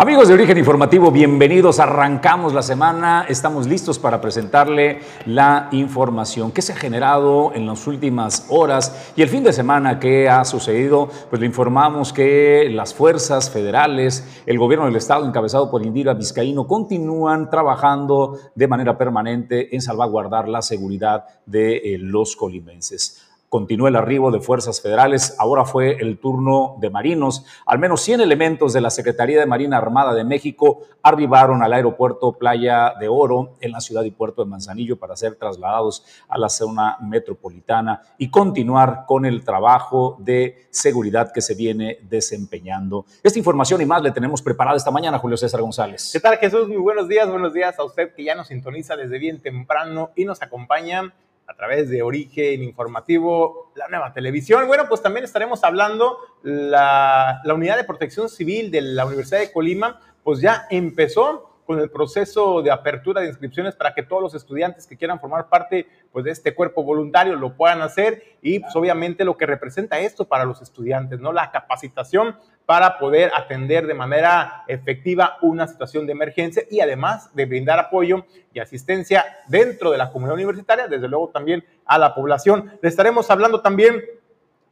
Amigos de Origen Informativo, bienvenidos. Arrancamos la semana. Estamos listos para presentarle la información que se ha generado en las últimas horas y el fin de semana que ha sucedido. Pues le informamos que las fuerzas federales, el gobierno del estado encabezado por Indira Vizcaíno, continúan trabajando de manera permanente en salvaguardar la seguridad de eh, los colimenses continúa el arribo de fuerzas federales. Ahora fue el turno de marinos. Al menos 100 elementos de la Secretaría de Marina Armada de México arribaron al aeropuerto Playa de Oro en la ciudad y puerto de Manzanillo para ser trasladados a la zona metropolitana y continuar con el trabajo de seguridad que se viene desempeñando. Esta información y más le tenemos preparada esta mañana, Julio César González. ¿Qué tal, Jesús? Muy buenos días. Buenos días a usted que ya nos sintoniza desde bien temprano y nos acompaña a través de Origen Informativo, la nueva televisión. Bueno, pues también estaremos hablando, la, la Unidad de Protección Civil de la Universidad de Colima, pues ya empezó con el proceso de apertura de inscripciones para que todos los estudiantes que quieran formar parte pues, de este cuerpo voluntario lo puedan hacer y pues, obviamente lo que representa esto para los estudiantes, ¿no? La capacitación para poder atender de manera efectiva una situación de emergencia y además de brindar apoyo y asistencia dentro de la comunidad universitaria, desde luego también a la población. Le estaremos hablando también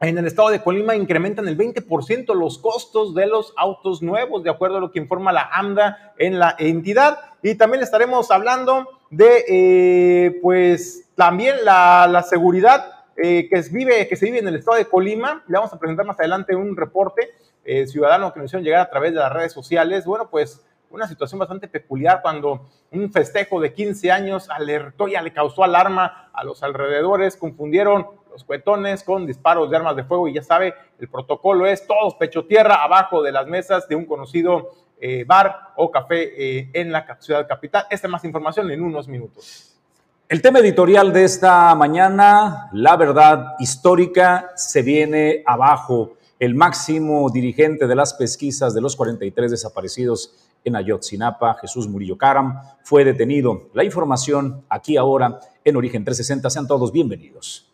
en el estado de Colima incrementan el 20% los costos de los autos nuevos, de acuerdo a lo que informa la AMDA en la entidad. Y también estaremos hablando de, eh, pues, también la, seguridad eh, que, se vive en el estado de Colima. Le vamos a presentar más adelante un reporte eh, ciudadano que nos hicieron llegar a través de las redes sociales. Bueno, pues una situación bastante peculiar cuando un festejo de 15 años alertó, ya le causó alarma a los alrededores, confundieron los cuetones con disparos de armas de fuego y ya sabe, el protocolo es todos pecho tierra abajo de las mesas de un conocido eh, bar o café eh, en la ciudad capital. Esta más información en unos minutos. El tema editorial de esta mañana, la verdad histórica, se viene abajo. El máximo dirigente de las pesquisas de los 43 desaparecidos en Ayotzinapa, Jesús Murillo Caram, fue detenido. La información aquí ahora en Origen 360. Sean todos bienvenidos.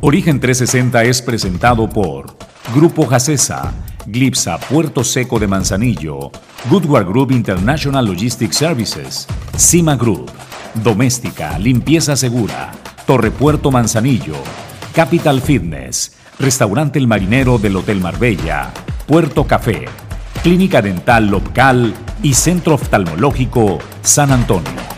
Origen 360 es presentado por Grupo Jacesa, Glipsa Puerto Seco de Manzanillo, Goodward Group International Logistics Services, Cima Group, Doméstica, Limpieza Segura, Torre Puerto Manzanillo, Capital Fitness, Restaurante El Marinero del Hotel Marbella, Puerto Café, Clínica Dental Local y Centro Oftalmológico San Antonio.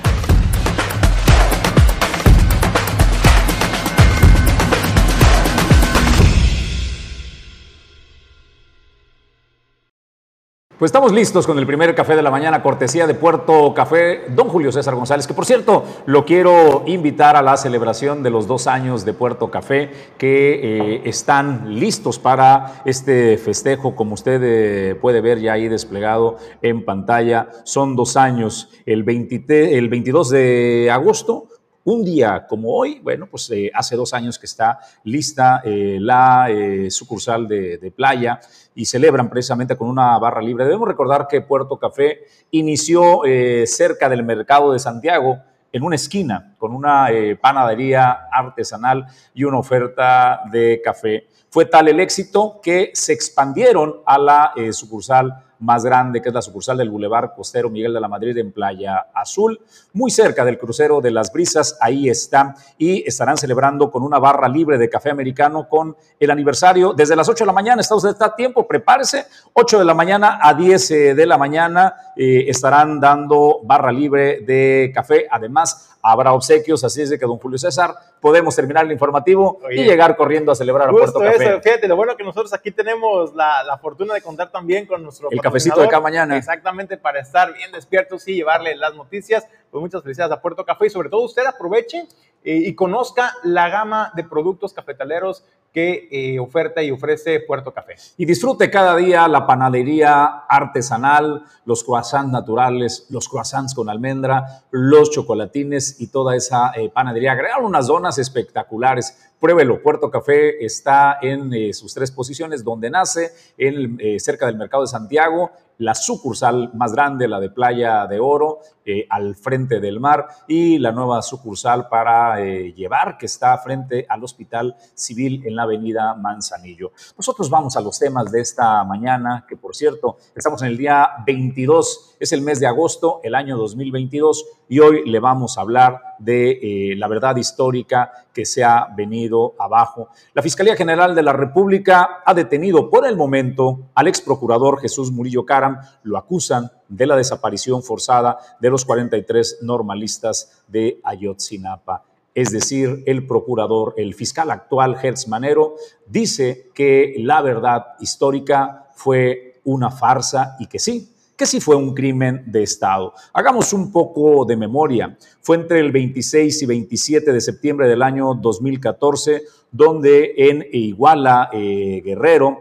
Pues estamos listos con el primer café de la mañana, cortesía de Puerto Café, don Julio César González, que por cierto lo quiero invitar a la celebración de los dos años de Puerto Café, que eh, están listos para este festejo, como usted eh, puede ver ya ahí desplegado en pantalla. Son dos años, el, el 22 de agosto un día como hoy, bueno, pues eh, hace dos años que está lista eh, la eh, sucursal de, playa y celebran precisamente con una barra libre. Debemos recordar que Puerto Café inició cerca del mercado de Santiago, en una esquina, con una panadería artesanal y una oferta de café. Fue tal el éxito que se expandieron a la sucursal más grande, que es la sucursal del Boulevard Costero Miguel de la Madrid en Playa Azul, muy cerca del crucero de las Brisas, ahí está, y estarán celebrando con una barra libre de café americano con el aniversario. Desde las 8 de la mañana, está usted está a tiempo, prepárese, 8 de la mañana a 10 eh, de la mañana eh, estarán dando barra libre de café, además habrá obsequios, así es de que don Julio César, podemos terminar el informativo y llegar corriendo a celebrar a Puerto Café. fíjate, lo bueno que nosotros aquí tenemos la, fortuna de contar también con nuestro El cafecito de cada mañana. Exactamente, para estar bien despiertos y llevarle las noticias. Pues muchas felicidades a Puerto Café y sobre todo usted aproveche eh, y conozca la gama de productos cafetaleros que eh, oferta y ofrece Puerto Café. Y disfrute cada día la panadería artesanal, los croissants naturales, los croissants con almendra, los chocolatines y toda esa eh, panadería. Agregaron unas zonas espectaculares. Pruébelo, Puerto Café está en eh, sus tres posiciones, donde nace, en, cerca del Mercado de Santiago, la sucursal más grande, la de Playa de Oro, eh, al frente del mar, y la nueva sucursal para eh, llevar, que está frente al Hospital Civil en la avenida Manzanillo. Nosotros vamos a los temas de esta mañana, que por cierto, estamos en el día 22, es el mes de agosto, el año 2022, y hoy le vamos a hablar de eh, la verdad histórica que se ha venido abajo. La Fiscalía General de la República ha detenido por el momento al ex procurador Jesús Murillo Caram. Lo acusan de la desaparición forzada de los 43 normalistas de Ayotzinapa. Es decir, el procurador, el fiscal actual, Hertz Manero, dice que la verdad histórica fue una farsa y que sí, que sí fue un crimen de Estado. Hagamos un poco de memoria. Fue entre el 26 y 27 de septiembre del año 2014, donde en Iguala, eh, Guerrero,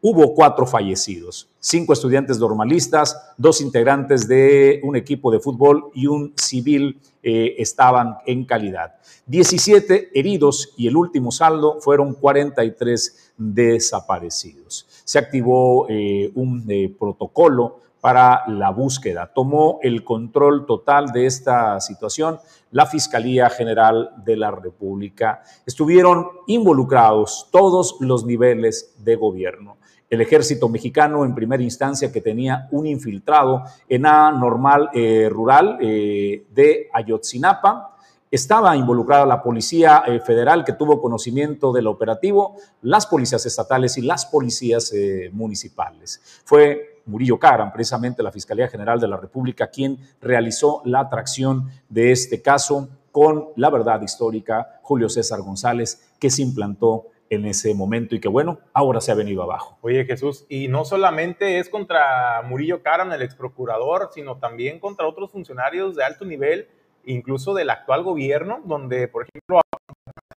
hubo cuatro fallecidos, cinco estudiantes normalistas, dos integrantes de un equipo de fútbol y un civil eh, estaban en calidad. 17 heridos y el último saldo fueron 43 desaparecidos. Se activó eh, un protocolo para la búsqueda. Tomó el control total de esta situación la Fiscalía General de la República. Estuvieron involucrados todos los niveles de gobierno. El ejército mexicano en primera instancia que tenía un infiltrado en la normal eh, rural eh, de Ayotzinapa, estaba involucrada la Policía eh, Federal que tuvo conocimiento del operativo, las policías estatales y las policías municipales. Fue Murillo Caram, precisamente la Fiscalía General de la República, quien realizó la atracción de este caso con la verdad histórica, Julio César González, que se implantó en ese momento y que bueno, ahora se ha venido abajo. Oye Jesús, y no solamente es contra Murillo Caram, el ex procurador, sino también contra otros funcionarios de alto nivel incluso del actual gobierno, donde, por ejemplo,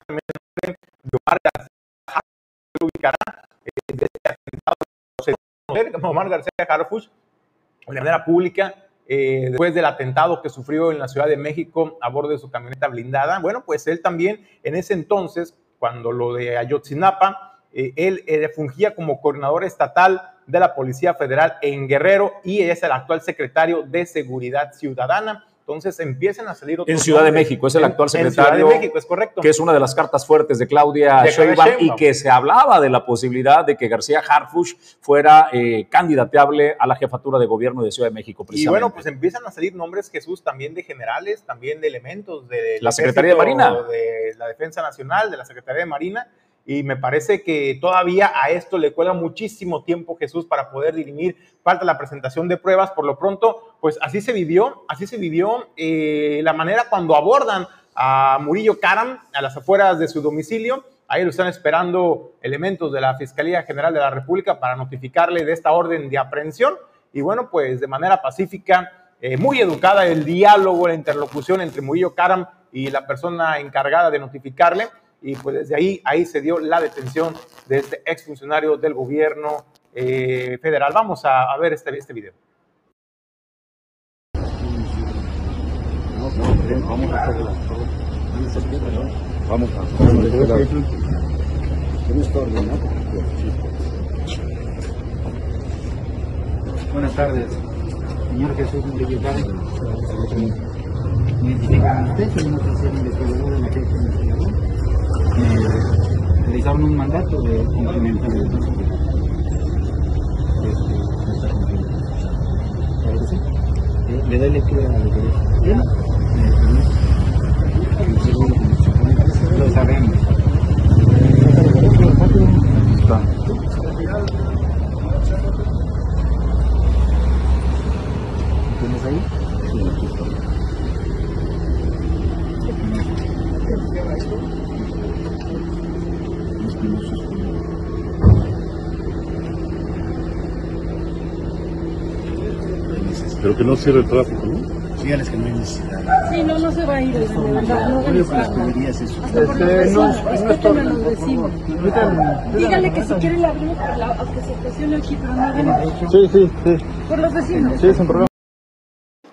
Omar ubicará de atentado, Omar García Harfuch, de manera pública, eh, después del atentado que sufrió en la Ciudad de México a bordo de su camioneta blindada. Bueno, pues él también en ese entonces, cuando lo de Ayotzinapa, eh, él eh, fungía como coordinador estatal de la Policía Federal en Guerrero y es el actual secretario de Seguridad Ciudadana. Entonces empiezan a salir otros En Ciudad de México, es el actual secretario. En Ciudad de México, es correcto. Que es una de las cartas fuertes de Claudia Sheinbaum y que se hablaba de la posibilidad de que García Harfush fuera eh, candidateable a la jefatura de gobierno de Ciudad de México. Y bueno, pues empiezan a salir nombres, Jesús, también de generales, también de elementos de la Secretaría de Marina. De la Defensa Nacional, de la Secretaría de Marina y me parece que todavía a esto le cuela muchísimo tiempo Jesús para poder dirimir. Falta la presentación de pruebas. Por lo pronto, pues así se vivió, así se vivió eh, la manera cuando abordan a Murillo Karam a las afueras de su domicilio. Ahí lo están esperando elementos de la Fiscalía General de la República para notificarle de esta orden de aprehensión. Y bueno, pues de manera pacífica, eh, muy educada, el diálogo, la interlocución entre Murillo Karam y la persona encargada de notificarle y pues desde ahí, ahí se dio la detención de este exfuncionario del gobierno eh, federal. Vamos a, ver este, este video. Vamos a Buenas tardes, señor Jesús Investigador eh, realizaron un mandato de cumplimiento de sí. Eh, le doy lectura a que Bien. Lo sabemos. ¿Tienes ahí? Pero que no cierre el tráfico, ¿no? dígales que no hay necesidad. Sí, no, no se va a ir, no que les organizamos. pediría es eso. Este, no, no respeten a los vecinos. Dígale que si quiere le abrimos la, aunque se estacione aquí, pero no abrimos. Sí, sí, sí. Por los vecinos. Sí, sin problema.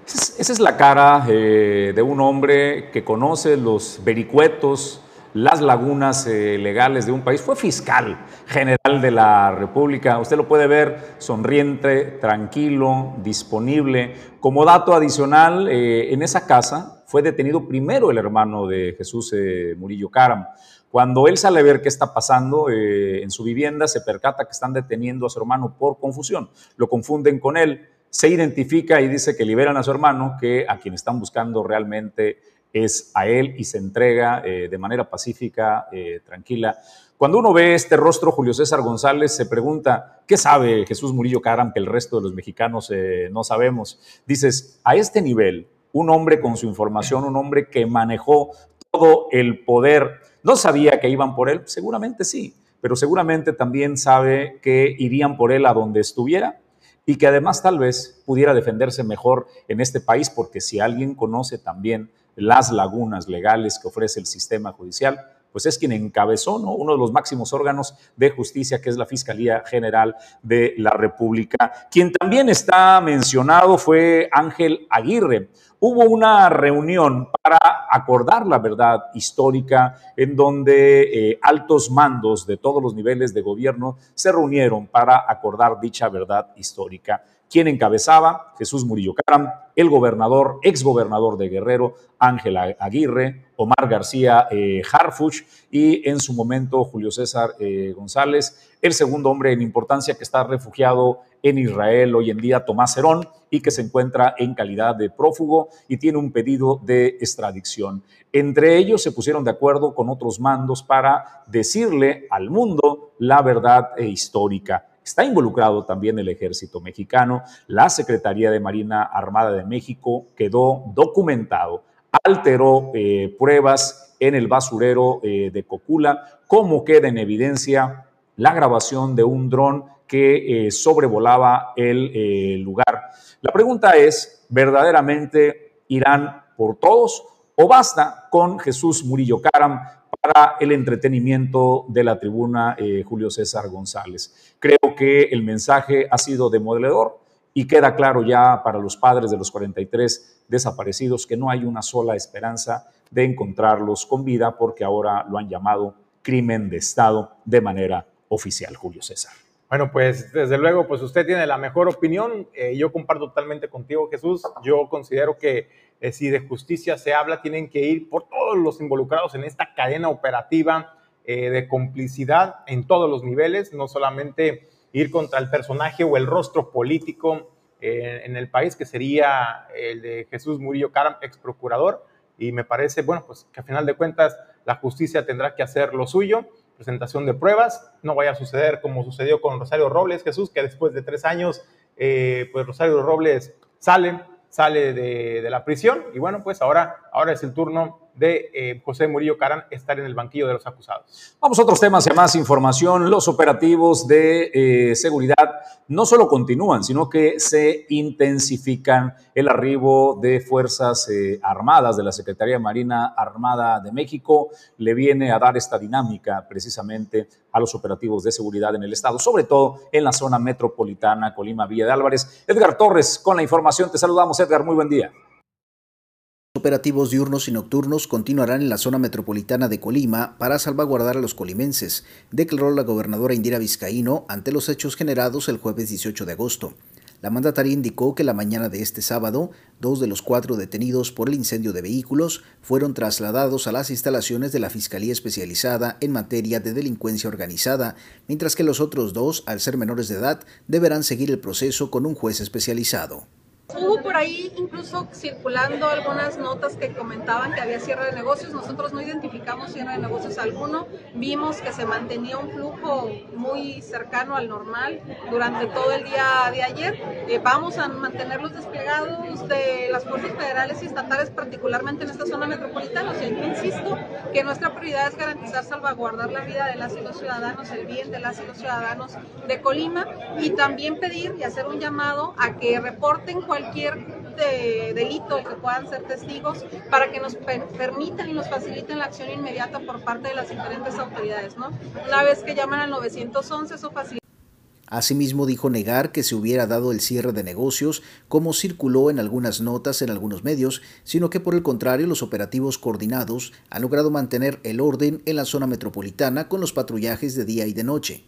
Esa es- esa es la cara eh, de un hombre que conoce los vericuetos, las lagunas eh, legales de un país. Fue fiscal general de la República. Usted lo puede ver sonriente, tranquilo, disponible. Como dato adicional, eh, en esa casa fue detenido primero el hermano de Jesús eh, Murillo Caram. Cuando él sale a ver qué está pasando en su vivienda, se percata que están deteniendo a su hermano por confusión. Lo confunden con él, se identifica y dice que liberan a su hermano, que a quien están buscando realmente es a él y se entrega eh, de manera pacífica, eh, tranquila. Cuando uno ve este rostro, Julio César González se pregunta, ¿qué sabe Jesús Murillo Caram que el resto de los mexicanos eh, no sabemos? Dices, a este nivel, un hombre con su información, un hombre que manejó todo el poder, ¿no sabía que iban por él? Seguramente sí, pero seguramente también sabe que irían por él a donde estuviera y que además tal vez pudiera defenderse mejor en este país, porque si alguien conoce también las lagunas legales que ofrece el sistema judicial, pues es quien encabezó ¿no? uno de los máximos órganos de justicia, que es la Fiscalía General de la República. Quien también está mencionado fue Ángel Aguirre. Hubo una reunión para acordar la verdad histórica en donde eh, altos mandos de todos los niveles de gobierno se reunieron para acordar dicha verdad histórica. ¿Quién encabezaba? Jesús Murillo Caram, el gobernador, exgobernador de Guerrero, Ángel Aguirre, Omar García eh, Harfuch y en su momento Julio César eh, González, el segundo hombre en importancia que está refugiado en Israel hoy en día, Tomás Herón, y que se encuentra en calidad de prófugo y tiene un pedido de extradición. Entre ellos se pusieron de acuerdo con otros mandos para decirle al mundo la verdad eh, histórica. Está involucrado también el ejército mexicano, la Secretaría de Marina Armada de México quedó documentado, alteró eh, pruebas en el basurero eh, de Cocula, como queda en evidencia la grabación de un dron que eh, sobrevolaba el lugar. La pregunta es, ¿verdaderamente irán por todos o basta con Jesús Murillo Caram para el entretenimiento de la tribuna eh, Julio César González? Creo que el mensaje ha sido demoledor y queda claro ya para los padres de los 43 desaparecidos que no hay una sola esperanza de encontrarlos con vida porque ahora lo han llamado crimen de Estado de manera oficial, Julio César. Bueno, pues desde luego, pues usted tiene la mejor opinión. Eh, yo comparto totalmente contigo, Jesús. Yo considero que eh, si de justicia se habla, tienen que ir por todos los involucrados en esta cadena operativa eh, de complicidad en todos los niveles, no solamente ir contra el personaje o el rostro político en el país, que sería el de Jesús Murillo Caram, ex procurador. Y me parece, bueno, pues que a final de cuentas la justicia tendrá que hacer lo suyo presentación de pruebas, no vaya a suceder como sucedió con Rosario Robles, Jesús, que después de tres años, eh, pues Rosario Robles sale, sale de, de, la prisión. Y bueno, pues ahora, ahora es el turno de eh, José Murillo Caram estar en el banquillo de los acusados. Vamos a otros temas y a más información. Los operativos de eh, seguridad no solo continúan, sino que se intensifican el arribo de fuerzas eh, armadas de la Secretaría de Marina Armada de México. Le viene a dar esta dinámica precisamente a los operativos de seguridad en el estado, sobre todo en la zona metropolitana Colima Villa de Álvarez. Edgar Torres con la información. Te saludamos, Edgar. Muy buen día. Operativos diurnos y nocturnos continuarán en la zona metropolitana de Colima para salvaguardar a los colimenses, declaró la gobernadora Indira Vizcaíno ante los hechos generados el jueves 18 de agosto. La mandataria indicó que la mañana de este sábado, dos de los cuatro detenidos por el incendio de vehículos fueron trasladados a las instalaciones de la Fiscalía Especializada en materia de delincuencia organizada, mientras que los otros dos, al ser menores de edad, deberán seguir el proceso con un juez especializado. Hubo por ahí incluso circulando algunas notas que comentaban que había cierre de negocios. Nosotros no identificamos cierre de negocios alguno. Vimos que se mantenía un flujo muy cercano al normal durante todo el día de ayer. Eh, vamos a mantenerlos desplegados de las fuerzas federales y estatales, particularmente en esta zona metropolitana. O sea, yo insisto que nuestra prioridad es garantizar, salvaguardar la vida de las y los ciudadanos, el bien de las y los ciudadanos de Colima y también pedir y hacer un llamado a que reporten cualquier cualquier de delito que puedan ser testigos para que nos permitan y nos faciliten la acción inmediata por parte de las diferentes autoridades. ¿no? Una vez que llaman al 911, eso facilita. Asimismo dijo negar que se hubiera dado el cierre de negocios, como circuló en algunas notas en algunos medios, sino que por el contrario los operativos coordinados han logrado mantener el orden en la zona metropolitana con los patrullajes de día y de noche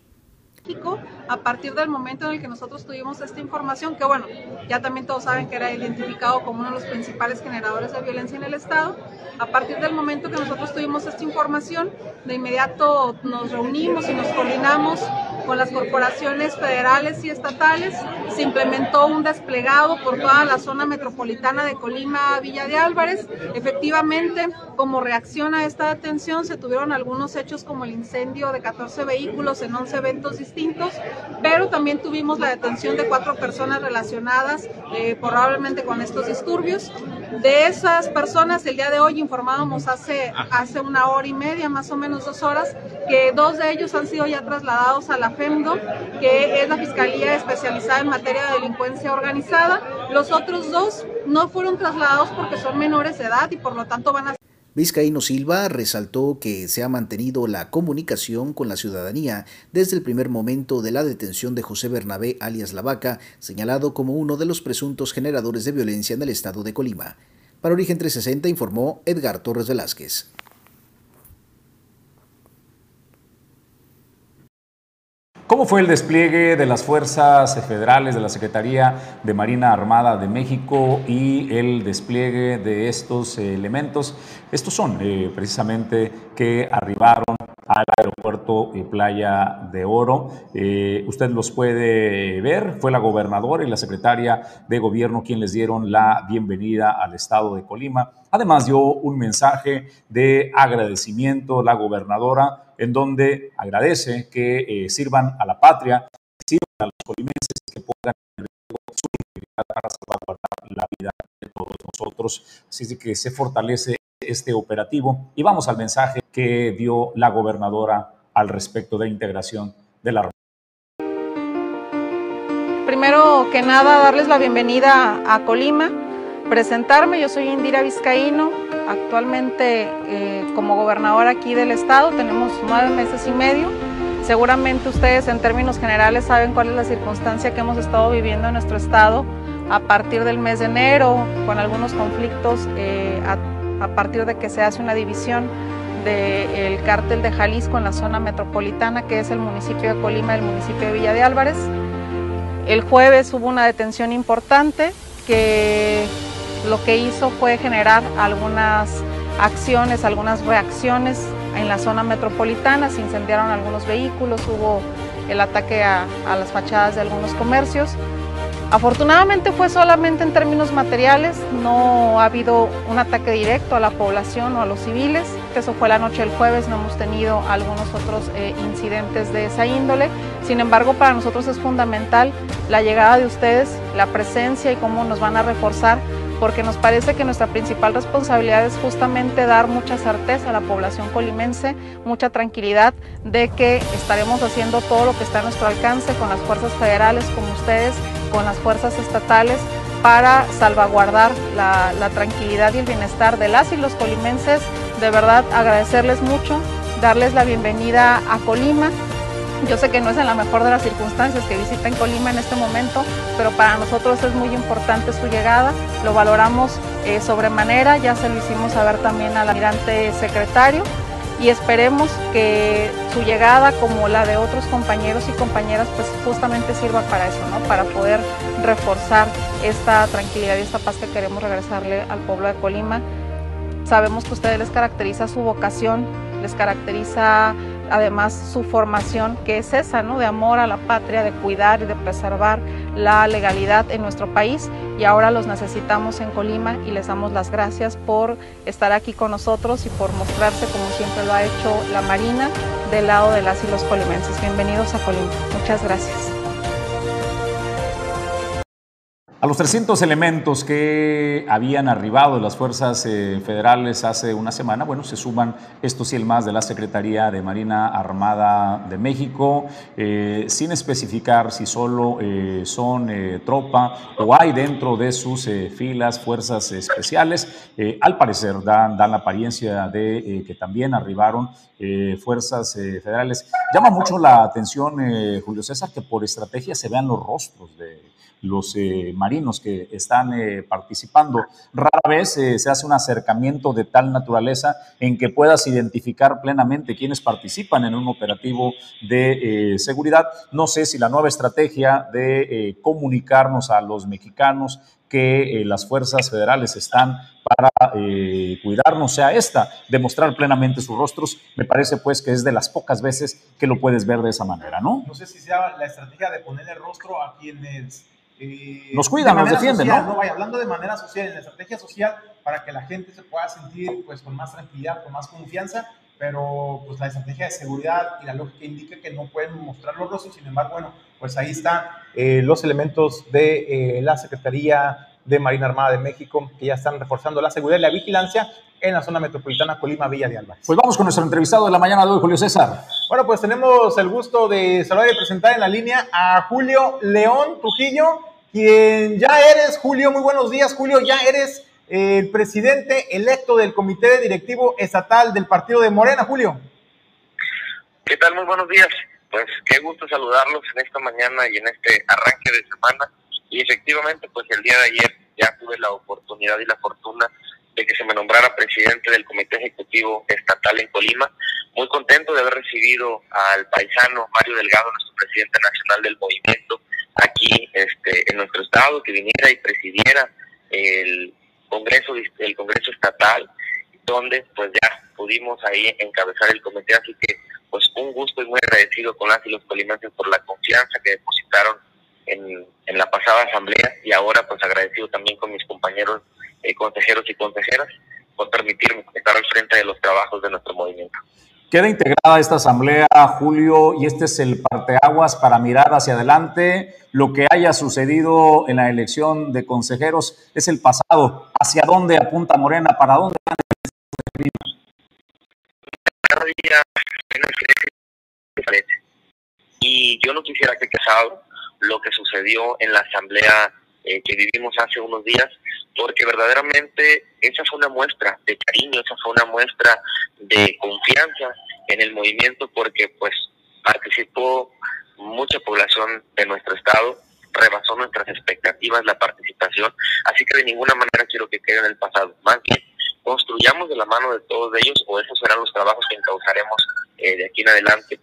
a partir del momento en el que nosotros tuvimos esta información, que bueno, ya también todos saben que era identificado como uno de los principales generadores de violencia en el Estado, a partir del momento que nosotros tuvimos esta información, de inmediato nos reunimos y nos coordinamos con las corporaciones federales y estatales. Se implementó un desplegado por toda la zona metropolitana de Colima, Villa de Álvarez. Efectivamente, como reacción a esta detención, se tuvieron algunos hechos como el incendio de 14 vehículos en 11 eventos distintos, pero también tuvimos la detención de cuatro personas relacionadas eh, probablemente con estos disturbios. De esas personas, el día de hoy informábamos hace, hace una hora y media, más o menos dos horas, que dos de ellos han sido ya trasladados a la FEMDO, que es la Fiscalía especializada en materia de delincuencia organizada. Los otros dos no fueron trasladados porque son menores de edad y por lo tanto van a Vizcaíno Silva resaltó que se ha mantenido la comunicación con la ciudadanía desde el primer momento de la detención de José Bernabé alias La Vaca, señalado como uno de los presuntos generadores de violencia en el estado de Colima. Para Origen 360 informó Edgar Torres Velázquez. ¿Cómo fue el despliegue de las fuerzas federales de la Secretaría de Marina Armada de México y el despliegue de estos elementos? Estos son eh, precisamente que arribaron al aeropuerto eh, Playa de Oro. Eh, usted los puede ver, fue la gobernadora y la secretaria de gobierno quien les dieron la bienvenida al estado de Colima. Además dio un mensaje de agradecimiento la gobernadora en donde agradece que eh, sirvan a la patria, que sirvan a los colimenses que pongan en riesgo su integridad para salvaguardar la vida de todos nosotros. Así que se fortalece este operativo. Y vamos al mensaje que dio la gobernadora al respecto de integración de la Primero que nada, darles la bienvenida a Colima, presentarme, yo soy Indira Vizcaíno, Actualmente eh, como gobernadora aquí del estado tenemos nueve meses y medio. Seguramente ustedes en términos generales saben cuál es la circunstancia que hemos estado viviendo en nuestro estado a partir del mes de enero, con algunos conflictos eh, a, partir de que se hace una división del cártel de Jalisco en la zona metropolitana, que es el municipio de Colima el municipio de Villa de Álvarez. El jueves hubo una detención importante que lo que hizo fue generar algunas acciones, algunas reacciones en la zona metropolitana, se incendiaron algunos vehículos, hubo el ataque a, las fachadas de algunos comercios. Afortunadamente fue solamente en términos materiales, no ha habido un ataque directo a la población o a los civiles. Eso fue la noche del jueves, no hemos tenido algunos otros eh, incidentes de esa índole. Sin embargo, para nosotros es fundamental la llegada de ustedes, la presencia y cómo nos van a reforzar porque nos parece que nuestra principal responsabilidad es justamente dar mucha certeza a la población colimense, mucha tranquilidad de que estaremos haciendo todo lo que está a nuestro alcance con las fuerzas federales como ustedes, con las fuerzas estatales, para salvaguardar la, la tranquilidad y el bienestar de las y los colimenses. De verdad agradecerles mucho, darles la bienvenida a Colima, yo sé que no es en la mejor de las circunstancias que visiten Colima en este momento, pero para nosotros es muy importante su llegada, lo valoramos eh, sobremanera, ya se lo hicimos saber también al almirante secretario y esperemos que su llegada, como la de otros compañeros y compañeras, pues justamente sirva para eso, ¿no? para poder reforzar esta tranquilidad y esta paz que queremos regresarle al pueblo de Colima. Sabemos que a ustedes les caracteriza su vocación, les caracteriza además su formación, que es esa, ¿no? de amor a la patria, de cuidar y de preservar la legalidad en nuestro país y ahora los necesitamos en Colima y les damos las gracias por estar aquí con nosotros y por mostrarse como siempre lo ha hecho la Marina del lado de las y los colimenses. Bienvenidos a Colima. Muchas gracias. A los 300 elementos que habían arribado de las fuerzas eh, federales hace una semana, bueno, se suman estos y el más de la Secretaría de Marina Armada de México, eh, sin especificar si solo eh, son tropa o hay dentro de sus filas fuerzas especiales. al parecer dan, dan, la apariencia de que también arribaron fuerzas federales. Llama mucho la atención, Julio César, que por estrategia se vean los rostros de los eh, marinos que están eh, participando. Rara vez eh, se hace un acercamiento de tal naturaleza en que puedas identificar plenamente quienes participan en un operativo de seguridad. No sé si la nueva estrategia de comunicarnos a los mexicanos que las fuerzas federales están para cuidarnos sea esta, demostrar plenamente sus rostros, me parece pues que es de las pocas veces que lo puedes ver de esa manera, ¿no? No sé si sea la estrategia de ponerle rostro a quienes eh, nos cuidan, nos defienden, ¿no? Vaya, hablando de manera social, en la estrategia social, para que la gente se pueda sentir pues con más tranquilidad, con más confianza, pero pues la estrategia de seguridad y la lógica indica que no pueden mostrar los rostros, sin embargo, bueno, pues ahí están eh, los elementos de eh, la Secretaría de Marina Armada de México que ya están reforzando la seguridad y la vigilancia en la zona metropolitana Colima Villa de Álvarez. Pues vamos con nuestro entrevistado de la mañana de hoy, Julio César. Bueno, pues tenemos el gusto de saludar y presentar en la línea a Julio León Trujillo, quien ya eres, Julio, muy buenos días, Julio, ya eres el presidente electo del Comité Directivo Estatal del Partido de Morena, Julio. ¿Qué tal? Muy buenos días. Pues qué gusto saludarlos en esta mañana y en este arranque de semana. Y efectivamente, pues el día de ayer ya tuve la oportunidad y la fortuna de que se me nombrara presidente del Comité Ejecutivo Estatal en Colima. Muy contento de haber recibido al paisano Mario Delgado, nuestro presidente nacional del movimiento, aquí este, en nuestro estado, que viniera y presidiera el Congreso, el Congreso Estatal, donde pues ya pudimos ahí encabezar el comité, así que pues un gusto y muy agradecido con las y los colimenses por la confianza que depositaron en, en la pasada asamblea y ahora pues agradecido también con mis compañeros eh, consejeros y consejeras por permitirme estar al frente de los trabajos de nuestro movimiento. Queda integrada esta asamblea, Julio, y este es el parteaguas para mirar hacia adelante. Lo que haya sucedido en la elección de consejeros es el pasado. ¿Hacia dónde apunta Morena? ¿Para dónde van día Y yo no quisiera que casado lo que sucedió en la asamblea eh, que vivimos hace unos días, porque verdaderamente esa fue una muestra de cariño, esa fue una muestra de confianza en el movimiento, porque pues participó mucha población de nuestro estado, rebasó nuestras expectativas la participación, así que de ninguna manera quiero que quede en el pasado, más bien construyamos de la mano de todos ellos, o esos serán los trabajos que encauzaremos eh, de aquí en adelante,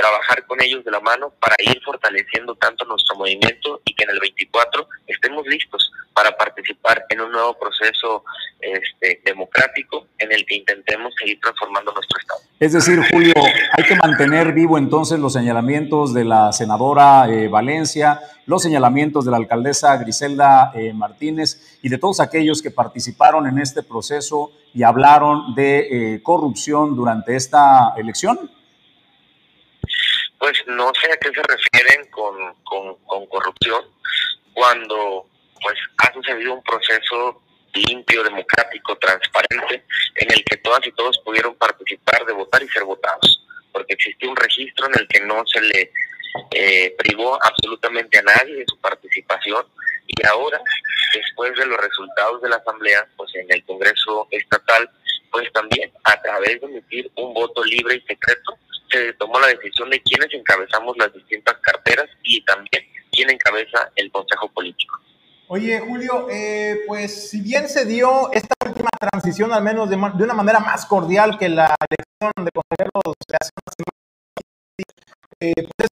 trabajar con ellos de la mano para ir fortaleciendo tanto nuestro movimiento y que en el 24 estemos listos para participar en un nuevo proceso este, democrático en el que intentemos seguir transformando nuestro Estado. Es decir, Julio, hay que mantener vivo entonces los señalamientos de la senadora eh, Valencia, los señalamientos de la alcaldesa Griselda eh, Martínez y de todos aquellos que participaron en este proceso y hablaron de eh, corrupción durante esta elección pues no sé a qué se refieren con, con, corrupción cuando pues ha sucedido un proceso limpio, democrático, transparente, en el que todas y todos pudieron participar de votar y ser votados, porque existió un registro en el que no se le eh, privó absolutamente a nadie de su participación. Y ahora, después de los resultados de la Asamblea, pues en el Congreso Estatal, pues también a través de emitir un voto libre y secreto, se tomó la decisión de quiénes encabezamos las distintas carteras y también quién encabeza el Consejo Político. Oye, Julio, eh, pues si bien se dio esta última transición, al menos de, una manera más cordial que la elección de consejeros de hace una semana, eh, pues,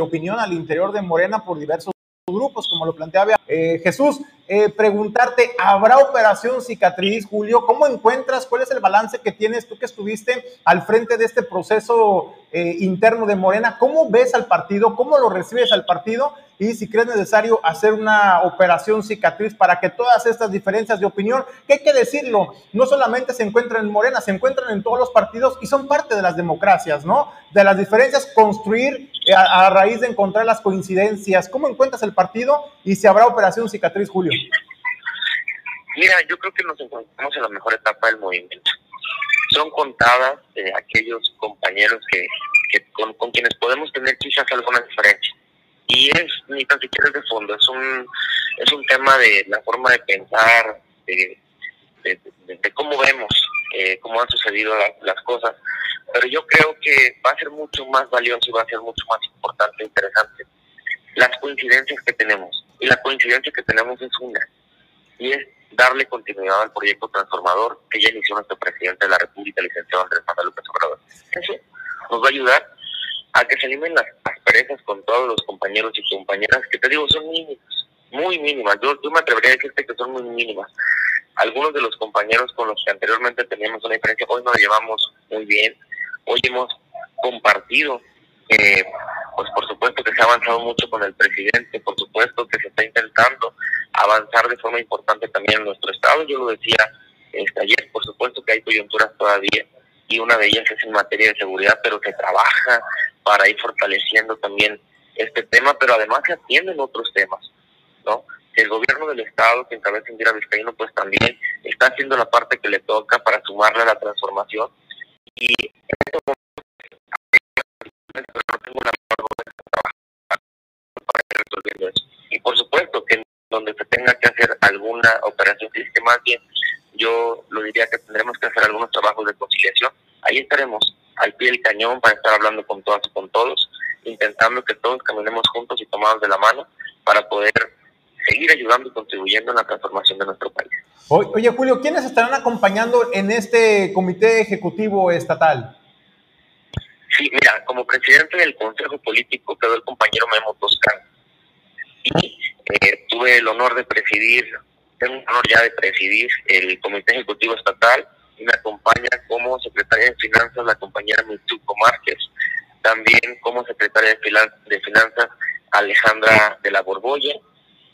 opinión al interior de Morena por diversos grupos, como lo planteaba eh, Jesús. Eh, preguntarte, ¿habrá operación cicatriz, Julio? ¿Cómo encuentras? ¿Cuál es el balance que tienes tú que estuviste al frente de este proceso eh, interno de Morena? ¿Cómo ves al partido? ¿Cómo lo recibes al partido? Y si crees necesario hacer una operación cicatriz para que todas estas diferencias de opinión, que hay que decirlo, no solamente se encuentran en Morena, se encuentran en todos los partidos y son parte de las democracias, ¿no? De las diferencias, construir eh, a, raíz de encontrar las coincidencias. ¿Cómo encuentras el partido y si habrá operación cicatriz, Julio? Mira, yo creo que nos encontramos en la mejor etapa del movimiento. Son contadas eh, aquellos compañeros que, que con, con, quienes podemos tener quizás alguna diferencia. Y es ni tan siquiera de fondo, es un, es un tema de la forma de pensar, de, de, de, de cómo vemos, eh, cómo han sucedido la, las cosas. Pero yo creo que va a ser mucho más valioso y va a ser mucho más importante e interesante las coincidencias que tenemos. Y la coincidencia que tenemos es una, y es darle continuidad al proyecto transformador que ya inició nuestro presidente de la República, licenciado Andrés Manuel López Obrador. Eso nos va a ayudar a que se eliminen las asperezas con todos los compañeros y compañeras que te digo son mínimas, muy mínimas. Yo, yo me atrevería a decirte que son muy mínimas. Algunos de los compañeros con los que anteriormente teníamos una diferencia, hoy nos llevamos muy bien, hoy hemos compartido eh, pues por supuesto que se ha avanzado mucho con el presidente, por supuesto que se está intentando avanzar de forma importante también en nuestro estado. Yo lo decía este, ayer, por supuesto que hay coyunturas todavía y una de ellas es en materia de seguridad, pero se trabaja para ir fortaleciendo también este tema, pero además se atienden otros temas, ¿no? El gobierno del estado que encabeza Indira Vizcaíno pues también está haciendo la parte que le toca para sumarle a la transformación y en este momento no tengo la resolviendo eso. Y por supuesto que donde se tenga que hacer alguna operación física, más bien yo lo diría que tendremos que hacer algunos trabajos de conciliación. Ahí estaremos al pie del cañón para estar hablando con todas y con todos, intentando que todos caminemos juntos y tomados de la mano para poder seguir ayudando y contribuyendo en la transformación de nuestro país. Oye, Julio, ¿quiénes estarán acompañando en este comité ejecutivo estatal? Sí, mira, como presidente del Consejo Político quedó el compañero Memo Toscano. Y eh, tuve el honor de presidir, tengo el honor ya de presidir el Comité Ejecutivo Estatal y me acompaña como secretaria de Finanzas la compañera Mitsuko Márquez, también como secretaria de Finanzas Alejandra de la Borbolla,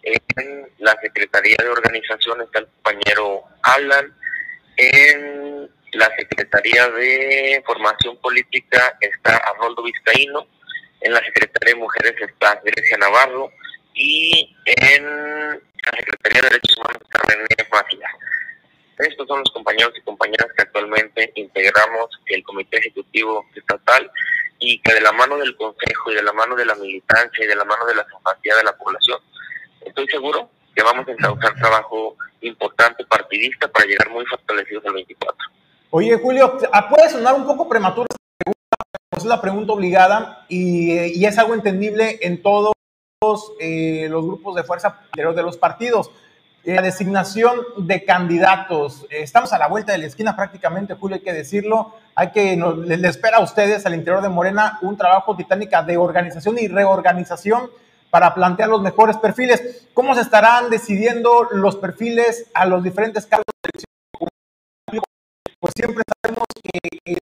en la Secretaría de Organización está el compañero Alan, en la Secretaría de Formación Política está Arnoldo Vizcaíno, en la Secretaría de Mujeres está Grecia Navarro y en la Secretaría de Derechos Humanos está René. Estos son los compañeros y compañeras que actualmente integramos el Comité Ejecutivo Estatal y que de la mano del Consejo y de la mano de la militancia y de la mano de la simpatía de la población, estoy seguro que vamos a encauzar trabajo importante partidista para llegar muy fortalecidos al 24. Oye, Julio, puede sonar un poco pues es la pregunta obligada y, es algo entendible en todos eh, los grupos de fuerza de los partidos. La designación de candidatos. Estamos a la vuelta de la esquina prácticamente, Julio, hay que decirlo. Hay que, nos, le espera a ustedes al interior de Morena un trabajo titánica de organización y reorganización para plantear los mejores perfiles. ¿Cómo se estarán decidiendo los perfiles a los diferentes cargos de elección? Pues siempre sabemos que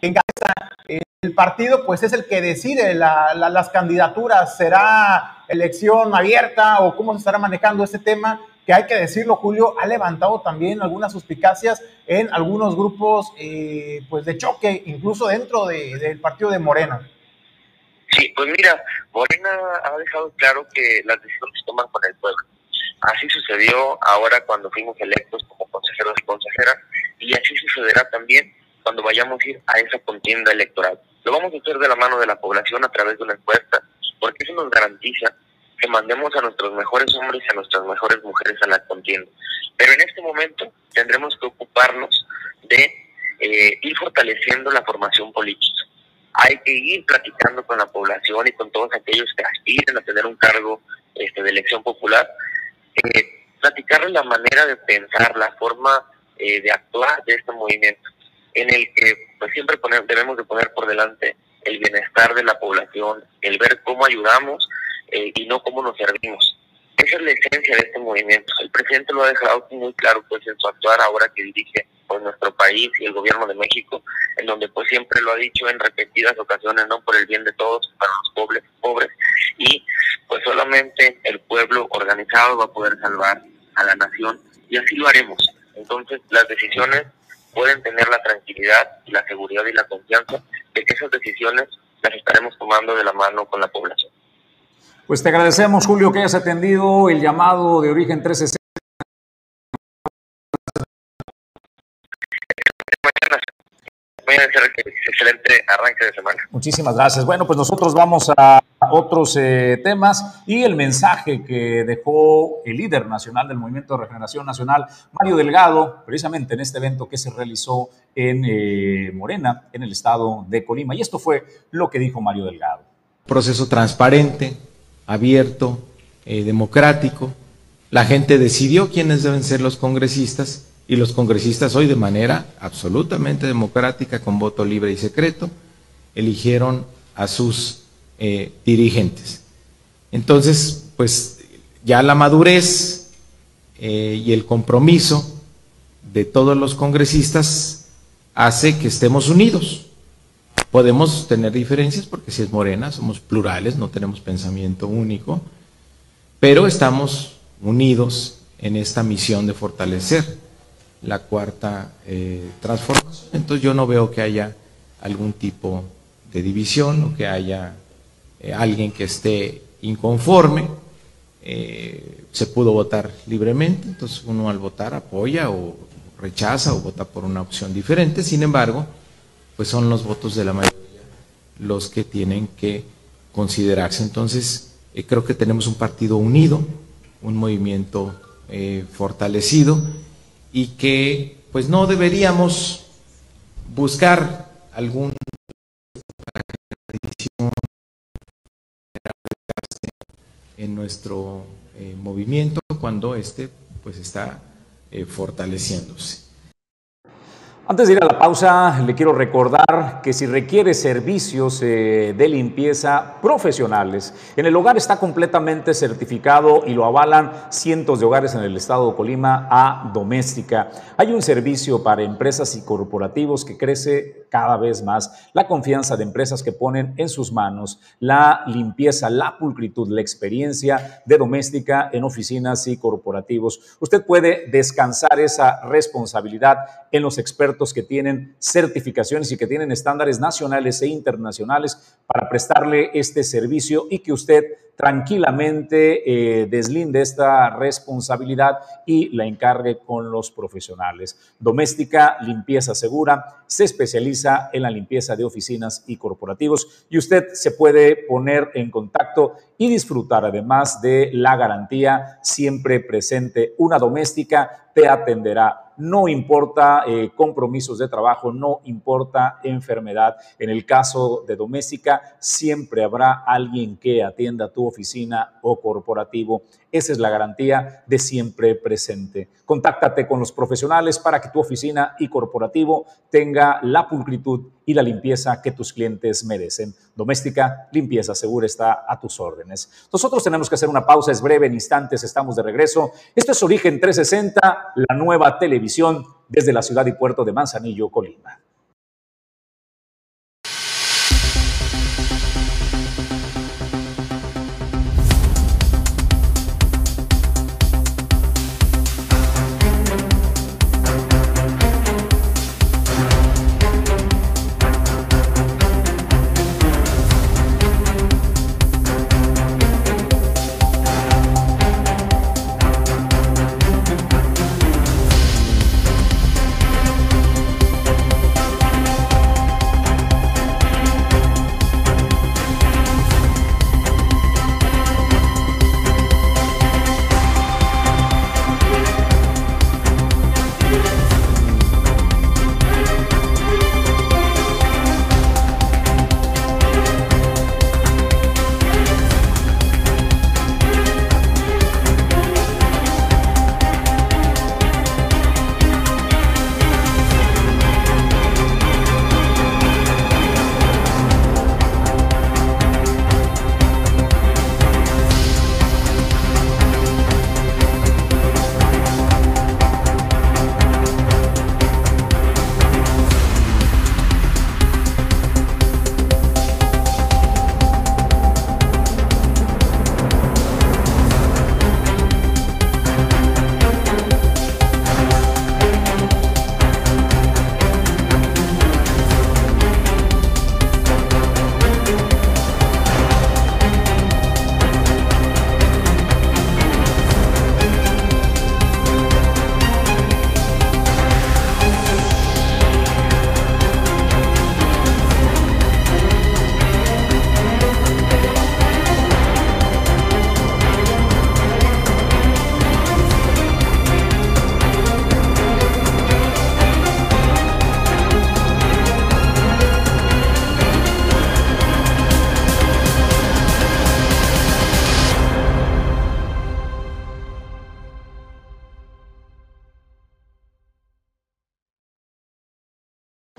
que encabeza el partido, pues es el que decide la, la, las candidaturas. ¿Será elección abierta o cómo se estará manejando este tema? Que hay que decirlo, Julio, ha levantado también algunas suspicacias en algunos grupos eh, pues de choque, incluso dentro de, del partido de Morena. Sí, pues mira, Morena ha dejado claro que las decisiones se toman con el pueblo. Así sucedió ahora cuando fuimos electos como consejeros y consejeras, y así sucederá también cuando vayamos a ir a esa contienda electoral. Lo vamos a hacer de la mano de la población a través de una encuesta, porque eso nos garantiza que mandemos a nuestros mejores hombres y a nuestras mejores mujeres a la contienda. Pero en este momento tendremos que ocuparnos de eh, ir fortaleciendo la formación política hay que ir platicando con la población y con todos aquellos que aspiren a tener un cargo este, de elección popular, eh, platicarles la manera de pensar, la forma eh, de actuar de este movimiento, en el que pues siempre poner, debemos de poner por delante el bienestar de la población, el ver cómo ayudamos eh, y no cómo nos servimos. Esa es la esencia de este movimiento. El presidente lo ha dejado muy claro pues en su actuar ahora que dirige por nuestro país y el gobierno de México, en donde pues siempre lo ha dicho en repetidas ocasiones, no por el bien de todos, para los pobres, pobres y pues solamente el pueblo organizado va a poder salvar a la nación y así lo haremos. Entonces las decisiones pueden tener la tranquilidad la seguridad y la confianza de que esas decisiones las estaremos tomando de la mano con la población. Pues te agradecemos, Julio, que hayas atendido el llamado de Origen 360. excelente arranque de semana. Muchísimas gracias. Bueno, pues nosotros vamos a otros eh, temas y el mensaje que dejó el líder nacional del Movimiento de Regeneración Nacional, Mario Delgado, precisamente en este evento que se realizó en eh, Morena, en el estado de Colima. Y esto fue lo que dijo Mario Delgado. Proceso transparente, abierto, eh, democrático. La gente decidió quiénes deben ser los congresistas y los congresistas hoy de manera absolutamente democrática, con voto libre y secreto, eligieron a sus eh, dirigentes. Entonces, pues ya la madurez eh, y el compromiso de todos los congresistas hace que estemos unidos. Podemos tener diferencias porque si es morena, somos plurales, no tenemos pensamiento único, pero estamos unidos en esta misión de fortalecer la cuarta eh, transformación. Entonces yo no veo que haya algún tipo de división o que haya eh, alguien que esté inconforme. Eh, se pudo votar libremente, entonces uno al votar apoya o rechaza o vota por una opción diferente. Sin embargo, pues son los votos de la mayoría los que tienen que considerarse. Entonces, creo que tenemos un partido unido, un movimiento fortalecido y que pues no deberíamos buscar algún en nuestro eh, movimiento cuando este pues está eh, fortaleciéndose. Antes de ir a la pausa, le quiero recordar que si requiere servicios eh, de limpieza profesionales, en el hogar está completamente certificado y lo avalan cientos de hogares en el estado de Colima a doméstica. Hay un servicio para empresas y corporativos que crece cada vez más. La confianza de empresas que ponen en sus manos la limpieza, la pulcritud, la experiencia de doméstica en oficinas y corporativos. Usted puede descansar esa responsabilidad en los expertos que tienen certificaciones y que tienen estándares nacionales e internacionales para prestarle este servicio y que usted tranquilamente eh, deslinde esta responsabilidad y la encargue con los profesionales. Doméstica, limpieza segura, se especializa en la limpieza de oficinas y corporativos y usted se puede poner en contacto y disfrutar además de la garantía siempre presente. Una doméstica te atenderá no importa eh, compromisos de trabajo, no importa enfermedad. En el caso de doméstica, siempre habrá alguien que atienda tu oficina o corporativo. Esa es la garantía de siempre presente. Contáctate con los profesionales para que tu oficina y corporativo tenga la pulcritud y la limpieza que tus clientes merecen. Doméstica, limpieza segura está a tus órdenes. Nosotros tenemos que hacer una pausa, es breve, en instantes estamos de regreso. Esto es Origen 360, la nueva televisión desde la ciudad y puerto de Manzanillo, Colima.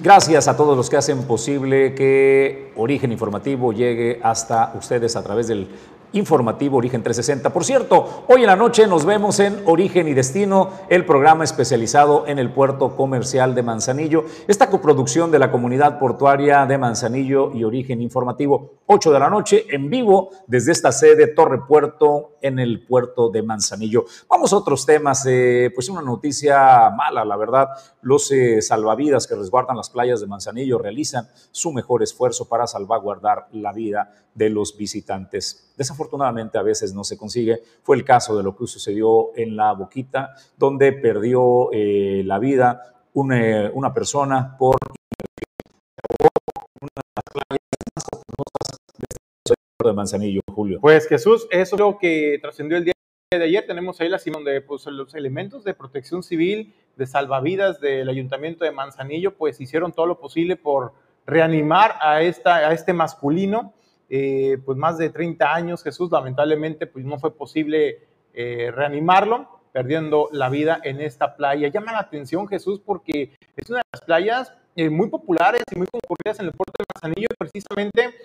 Gracias a todos los que hacen posible que Origen Informativo llegue hasta ustedes a través del informativo Origen 360. Por cierto, hoy en la noche nos vemos en Origen y Destino, el programa especializado en el puerto comercial de Manzanillo. Esta coproducción de la comunidad portuaria de Manzanillo y Origen Informativo, 8 de la noche, en vivo desde esta sede Torre Puerto en el puerto de Manzanillo. Vamos a otros temas, eh, pues una noticia mala, la verdad. Los eh, salvavidas que resguardan las playas de Manzanillo realizan su mejor esfuerzo para salvaguardar la vida de los visitantes. Desafortunadamente a veces no se consigue. Fue el caso de lo que sucedió en La Boquita, donde perdió eh, la vida una, una persona por una de Manzanillo, Julio. Pues Jesús, eso es lo que trascendió el día de ayer. Tenemos ahí la donde pues, los elementos de protección civil, de salvavidas del ayuntamiento de Manzanillo, pues hicieron todo lo posible por reanimar a, esta, a este masculino eh, pues más de 30 años, Jesús, lamentablemente pues no fue posible eh, reanimarlo, perdiendo la vida en esta playa. Llama la atención, Jesús, porque es una de las playas eh, muy populares y muy concurridas en el puerto de Manzanillo, precisamente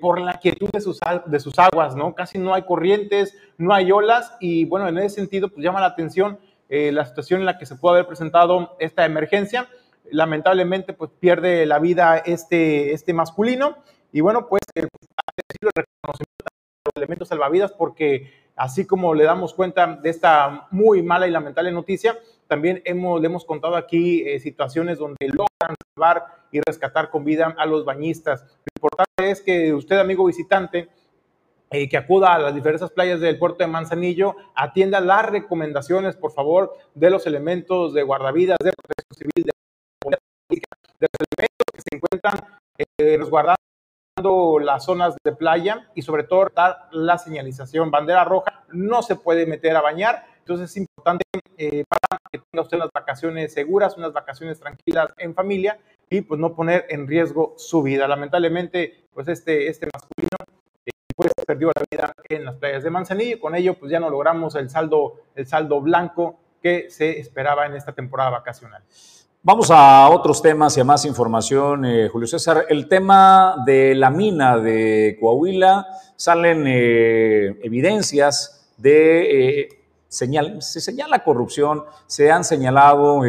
por la quietud de sus, de sus aguas, ¿no? Casi no hay corrientes, no hay olas y bueno, en ese sentido pues llama la atención la situación en la que se puede haber presentado esta emergencia. Lamentablemente pues pierde la vida este, este masculino y bueno, pues el reconocimiento de los elementos salvavidas porque así como le damos cuenta de esta muy mala y lamentable noticia, también hemos, le hemos contado aquí eh, situaciones donde logran salvar y rescatar con vida a los bañistas. Lo importante es que usted, amigo visitante, eh, que acuda a las diversas playas del puerto de Manzanillo, atienda las recomendaciones, por favor, de los elementos de guardavidas, de protección civil, de, de los elementos que se encuentran eh, resguardados las zonas de playa y sobre todo dar la señalización bandera roja, no se puede meter a bañar, entonces es importante eh, para que tenga usted unas vacaciones seguras, unas vacaciones tranquilas en familia y pues no poner en riesgo su vida. Lamentablemente, pues este, este masculino eh, pues perdió la vida en las playas de Manzanillo con ello pues ya no logramos el saldo, el saldo blanco que se esperaba en esta temporada vacacional. Vamos a otros temas y a más información, eh, Julio César. El tema de la mina de Coahuila, salen eh, evidencias de... Eh, señal, se señala corrupción, se han señalado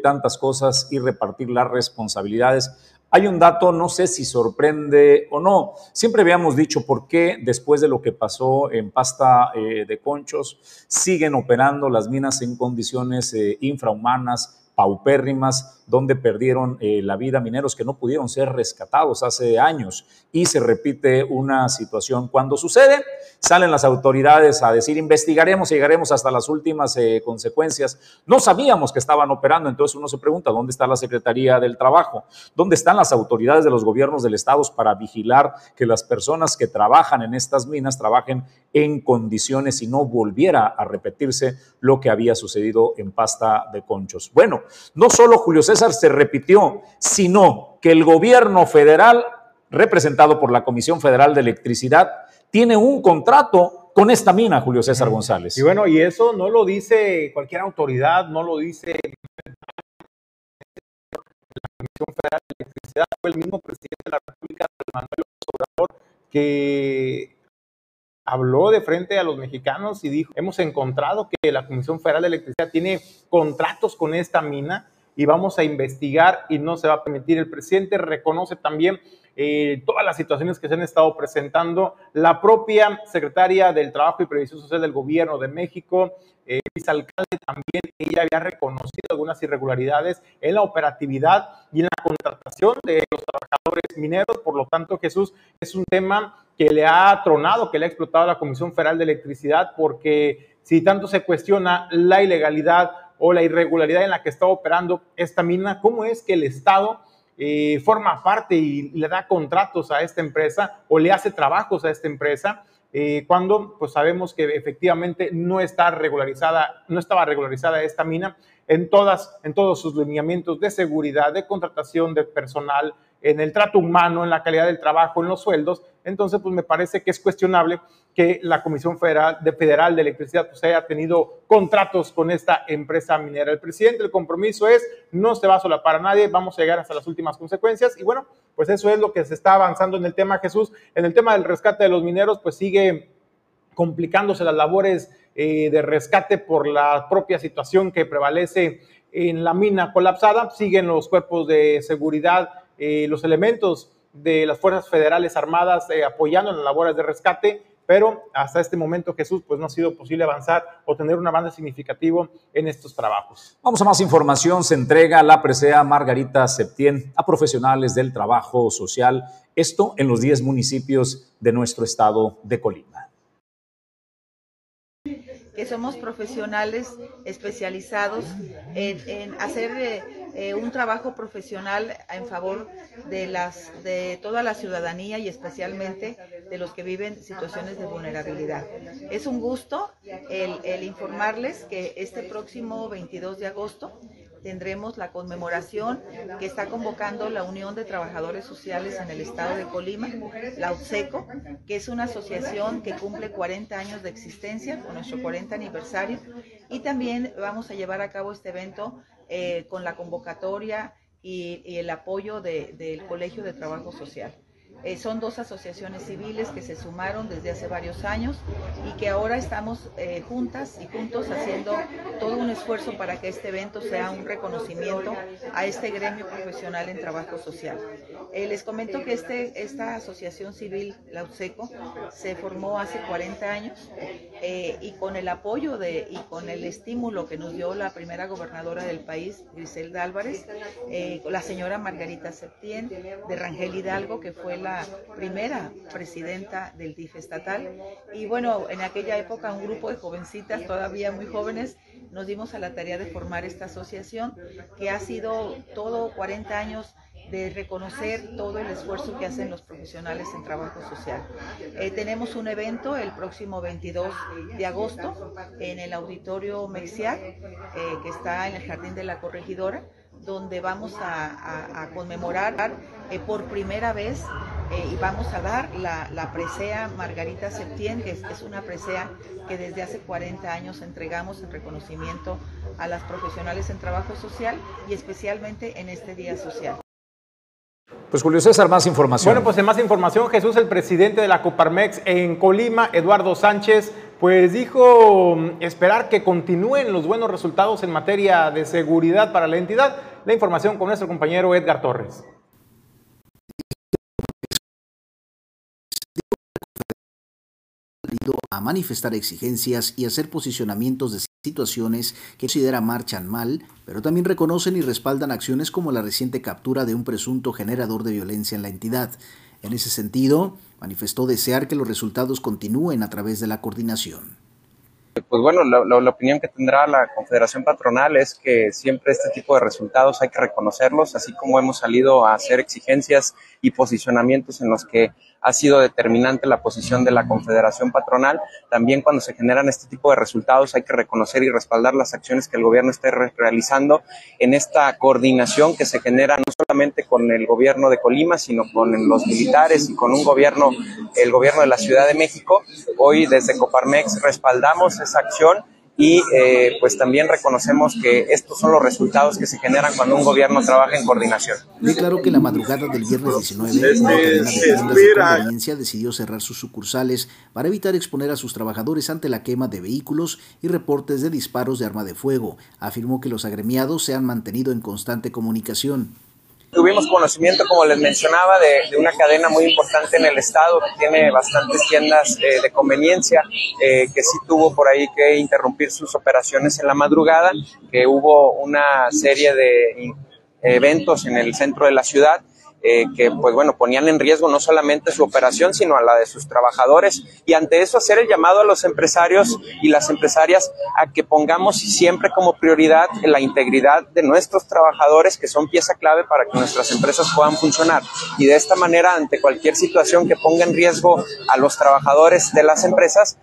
tantas cosas y repartir las responsabilidades. Hay un dato, no sé si sorprende o no. Siempre habíamos dicho por qué después de lo que pasó en pasta de conchos, siguen operando las minas en condiciones infrahumanas, paupérrimas, donde perdieron eh, la vida mineros que no pudieron ser rescatados hace años. Y se repite una situación. Cuando sucede, salen las autoridades a decir, investigaremos y llegaremos hasta las últimas eh, consecuencias. No sabíamos que estaban operando, entonces uno se pregunta, ¿dónde está la Secretaría del Trabajo? ¿Dónde están las autoridades de los gobiernos del Estado para vigilar que las personas que trabajan en estas minas trabajen en condiciones y no volviera a repetirse lo que había sucedido en pasta de conchos? Bueno, no solo Julio César se repitió, sino que el gobierno federal, representado por la Comisión Federal de Electricidad, tiene un contrato con esta mina, Julio César González. Y bueno, y eso no lo dice cualquier autoridad, no lo dice la Comisión Federal de Electricidad, fue el mismo presidente de la República, Manuel Obrador, que habló de frente a los mexicanos y dijo, hemos encontrado que la Comisión Federal de Electricidad tiene contratos con esta mina y vamos a investigar y no se va a permitir. El presidente reconoce también eh, todas las situaciones que se han estado presentando. La propia secretaria del Trabajo y Previsión Social del Gobierno de México, eh, Alcalde, también ella había reconocido algunas irregularidades en la operatividad y en la contratación de los trabajadores mineros. Por lo tanto, Jesús, es un tema que le ha tronado, que le ha explotado la Comisión Federal de Electricidad, porque si tanto se cuestiona la ilegalidad o la irregularidad en la que está operando esta mina, ¿cómo es que el Estado eh, forma parte y, le da contratos a esta empresa o le hace trabajos a esta empresa? Eh, cuando pues sabemos que efectivamente no está regularizada, no estaba regularizada esta mina en todas, en todos sus lineamientos de seguridad, de contratación de personal, en el trato humano, en la calidad del trabajo, en los sueldos. Entonces, pues me parece que es cuestionable que la Comisión Federal de, Federal de Electricidad pues, haya tenido contratos con esta empresa minera. El presidente, el compromiso es, no se va a solapar a nadie, vamos a llegar hasta las últimas consecuencias. Y bueno, pues eso es lo que se está avanzando en el tema, Jesús. En el tema del rescate de los mineros, pues sigue complicándose las labores eh, de rescate por la propia situación que prevalece en la mina colapsada. Siguen los cuerpos de seguridad, eh, los elementos de las fuerzas federales armadas eh, apoyando en las labores de rescate, pero hasta este momento, Jesús, pues no ha sido posible avanzar o tener un avance significativo en estos trabajos. Vamos a más información. Se entrega la presea Margarita Septién a profesionales del trabajo social, esto en los 10 municipios de nuestro estado de Colima que somos profesionales especializados en, hacer eh, eh, un trabajo profesional en favor de, las, de toda la ciudadanía y especialmente de los que viven situaciones de vulnerabilidad. Es un gusto el, informarles que este próximo 22 de agosto tendremos la conmemoración que está convocando la Unión de Trabajadores Sociales en el Estado de Colima, la UTSECO, que es una asociación que cumple 40 años de existencia, con nuestro 40 aniversario, y también vamos a llevar a cabo este evento eh, con la convocatoria y, el apoyo del Colegio de Trabajo Social. Eh, son dos asociaciones civiles que se sumaron desde hace varios años y que ahora estamos eh, juntas y juntos haciendo todo un esfuerzo para que este evento sea un reconocimiento a este gremio profesional en trabajo social. Eh, les comento que este, esta asociación civil, la UCECO, se formó hace 40 años y con el apoyo de, y con el estímulo que nos dio la primera gobernadora del país, Griselda Álvarez, la señora Margarita Septién de Rangel Hidalgo, que fue la primera presidenta del DIF estatal. Y bueno, en aquella época un grupo de jovencitas, todavía muy jóvenes, nos dimos a la tarea de formar esta asociación que ha sido todo 40 años de reconocer todo el esfuerzo que hacen los profesionales en trabajo social. Eh, tenemos un evento el próximo 22 de agosto en el auditorio Mexiac, eh, que está en el Jardín de la Corregidora, donde vamos a, conmemorar eh, por primera vez eh, y vamos a dar la, presea Margarita Septién, que es, una presea que desde hace 40 años entregamos en reconocimiento a las profesionales en trabajo social y especialmente en este día social. Pues Julio César, más información. Bueno, pues en más información, Jesús, el presidente de la Coparmex en Colima, Eduardo Sánchez, pues dijo mm, esperar que continúen los buenos resultados en materia de seguridad para la entidad. La información con nuestro compañero Edgar Torres. A manifestar exigencias y hacer posicionamientos de situaciones que considera marchan mal, pero también reconocen y respaldan acciones como la reciente captura de un presunto generador de violencia en la entidad. En ese sentido, manifestó desear que los resultados continúen a través de la coordinación. Pues bueno, la, opinión que tendrá la Confederación Patronal es que siempre este tipo de resultados hay que reconocerlos, así como hemos salido a hacer exigencias y posicionamientos en los que ha sido determinante la posición de la Confederación Patronal. También cuando se generan este tipo de resultados hay que reconocer y respaldar las acciones que el gobierno esté realizando en esta coordinación que se genera no solamente con el gobierno de Colima, sino con los militares y con un gobierno, el gobierno de la Ciudad de México. Hoy desde Coparmex respaldamos esa acción y eh, pues también reconocemos que estos son los resultados que se generan cuando un gobierno trabaja en coordinación. Declaró que la madrugada del viernes 19, una cadena de tiendas de conveniencia decidió cerrar sus sucursales para evitar exponer a sus trabajadores ante la quema de vehículos y reportes de disparos de arma de fuego. Afirmó que los agremiados se han mantenido en constante comunicación. Tuvimos conocimiento, como les mencionaba, de, una cadena muy importante en el estado que tiene bastantes tiendas eh, de conveniencia, eh, que sí tuvo por ahí que interrumpir sus operaciones en la madrugada, que hubo una serie de eventos en el centro de la ciudad eh, que pues bueno ponían en riesgo no solamente su operación sino a la de sus trabajadores. Y ante eso hacer el llamado a los empresarios y las empresarias a que pongamos siempre como prioridad la integridad de nuestros trabajadores que son pieza clave para que nuestras empresas puedan funcionar. Y de esta manera ante cualquier situación que ponga en riesgo a los trabajadores de las empresas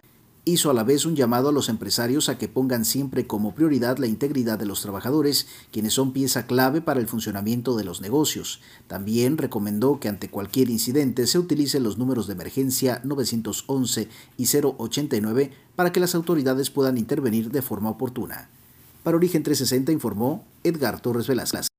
hizo a la vez un llamado a los empresarios a que pongan siempre como prioridad la integridad de los trabajadores, quienes son pieza clave para el funcionamiento de los negocios. También recomendó que ante cualquier incidente se utilicen los números de emergencia 911 y 089 para que las autoridades puedan intervenir de forma oportuna. Para Origen 360 informó Edgar Torres Velázquez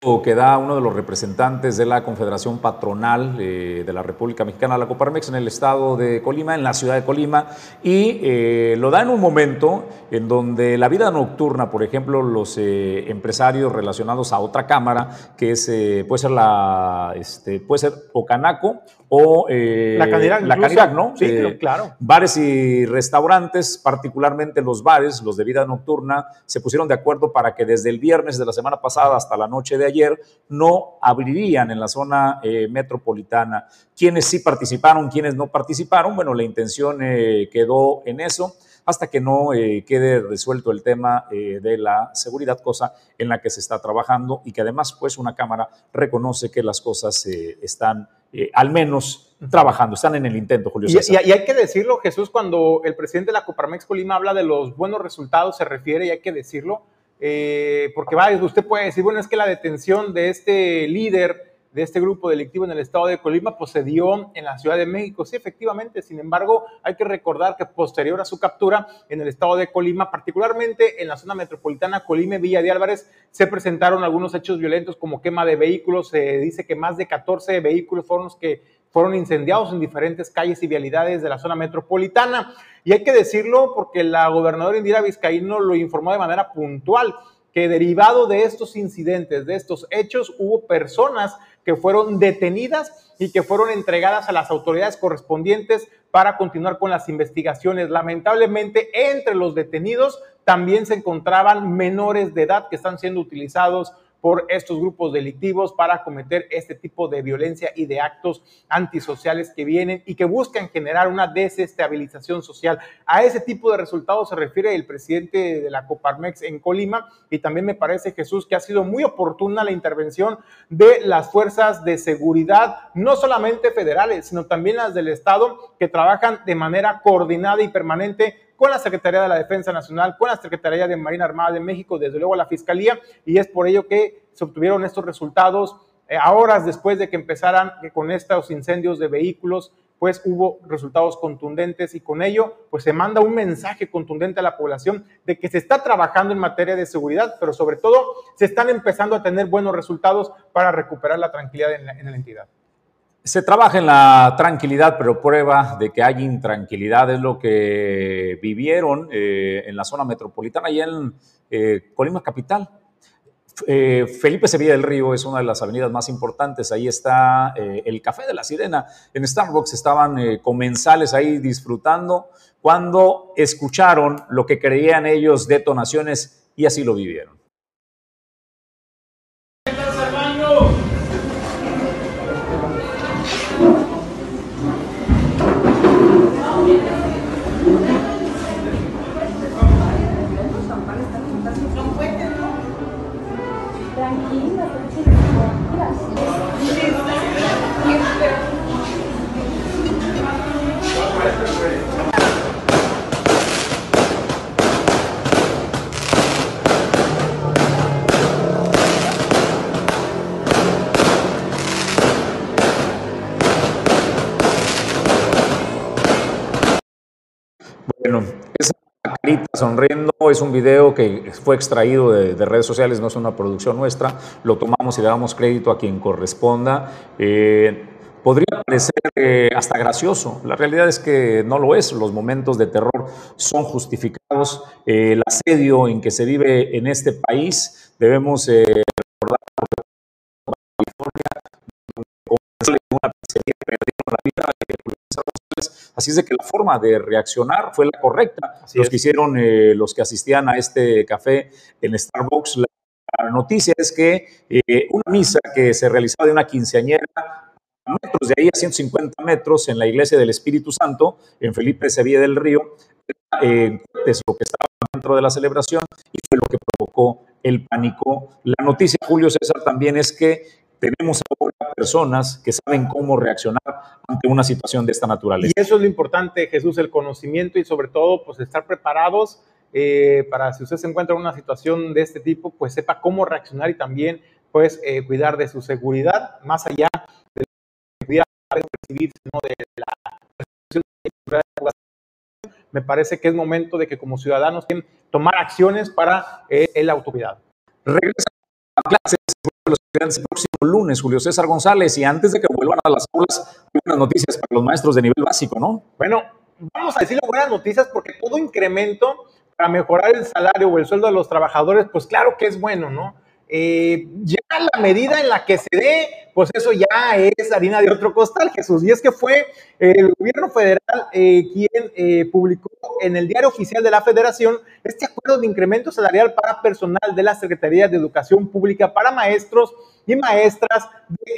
que da uno de los representantes de la Confederación Patronal eh, de la República Mexicana, la Coparmex, en el estado de Colima, en la ciudad de Colima, y eh, lo da en un momento en donde la vida nocturna, por ejemplo, los eh, empresarios relacionados a otra cámara, que es, puede ser la, este, puede ser Ocanaco o la Canirac, la ¿no? Sí, claro. Bares y restaurantes, particularmente los bares, los de vida nocturna, se pusieron de acuerdo para que desde el viernes de la semana pasada hasta la noche de ayer no abrirían en la zona eh, metropolitana. Quienes sí participaron, quienes no participaron, bueno, la intención eh, quedó en eso hasta que no eh, quede resuelto el tema de la seguridad, cosa en la que se está trabajando y que además pues una Cámara reconoce que las cosas están al menos trabajando, están en el intento, Julio César. Y, y, hay que decirlo, Jesús, cuando el presidente de la Coparmex Colima habla de los buenos resultados, se refiere, y hay que decirlo, eh, porque va, usted puede decir, bueno, es que la detención de este líder, de este grupo delictivo en el estado de Colima, pues en la Ciudad de México. Sí, efectivamente, sin embargo, hay que recordar que posterior a su captura en el estado de Colima, particularmente en la zona metropolitana Colima Villa de Álvarez, se presentaron algunos hechos violentos como quema de vehículos. Se dice que más de 14 vehículos fueron los que fueron incendiados en diferentes calles y vialidades de la zona metropolitana. Y hay que decirlo porque la gobernadora Indira Vizcaíno lo informó de manera puntual, que derivado de estos incidentes, de estos hechos, hubo personas que fueron detenidas y que fueron entregadas a las autoridades correspondientes para continuar con las investigaciones. Lamentablemente, entre los detenidos también se encontraban menores de edad que están siendo utilizados por estos grupos delictivos para cometer este tipo de violencia y de actos antisociales que vienen y que buscan generar una desestabilización social. A ese tipo de resultados se refiere el presidente de la Coparmex en Colima y también me parece, Jesús, que ha sido muy oportuna la intervención de las fuerzas de seguridad, no solamente federales, sino también las del Estado, que trabajan de manera coordinada y permanente con la Secretaría de la Defensa Nacional, con la Secretaría de Marina Armada de México, desde luego la Fiscalía, y es por ello que se obtuvieron estos resultados eh, a horas después de que empezaran con estos incendios de vehículos, pues hubo resultados contundentes y con ello pues se manda un mensaje contundente a la población de que se está trabajando en materia de seguridad, pero sobre todo se están empezando a tener buenos resultados para recuperar la tranquilidad en la entidad. Se trabaja en la tranquilidad, pero prueba de que hay intranquilidad es lo que vivieron eh, en la zona metropolitana y en eh, Colima Capital. Eh, Felipe Sevilla del Río es una de las avenidas más importantes. Ahí está el Café de la Sirena. En Starbucks estaban comensales ahí disfrutando cuando escucharon lo que creían ellos detonaciones y así lo vivieron. Sonriendo es un video que fue extraído de, redes sociales, no es una producción nuestra, lo tomamos y le damos crédito a quien corresponda. Eh, podría parecer eh, hasta gracioso, la realidad es que no lo es, los momentos de terror son justificados, eh, el asedio en que se vive en este país, debemos recordar California, una pizzería perdieron la vida, Así es de que la forma de reaccionar fue la correcta. los que hicieron, eh, los que asistían a este café en Starbucks, la noticia es que eh, una misa que se realizaba de una quinceañera a metros de ahí, a 150 metros, en la iglesia del Espíritu Santo, en Felipe Sevilla del Río, eh, es lo que estaba dentro de la celebración y fue lo que provocó el pánico. La noticia, Julio César, también es que tenemos ahora personas que saben cómo reaccionar ante una situación de esta naturaleza. Y eso es lo importante, Jesús, el conocimiento y sobre todo, pues estar preparados eh, para si usted se encuentra en una situación de este tipo, pues sepa cómo reaccionar y también, pues, eh, cuidar de su seguridad, más allá de la seguridad recibir, ¿no? de la me parece que es momento de que como ciudadanos tienen tomar acciones para eh, el autocuidado. Regresa a clases los estudiantes el próximo lunes, Julio César González, y antes de que vuelvan a las aulas, buenas noticias para los maestros de nivel básico, ¿no? Bueno, vamos a decirle buenas noticias porque todo incremento para mejorar el salario o el sueldo de los trabajadores, pues claro que es bueno, ¿no? Eh, ya la medida en la que se dé, pues eso ya es harina de otro costal, Jesús. Y es que fue el gobierno federal eh, quien eh, publicó en el diario oficial de la federación este acuerdo de incremento salarial para personal de la Secretaría de Educación Pública para maestros y maestras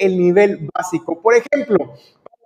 del nivel básico. Por ejemplo,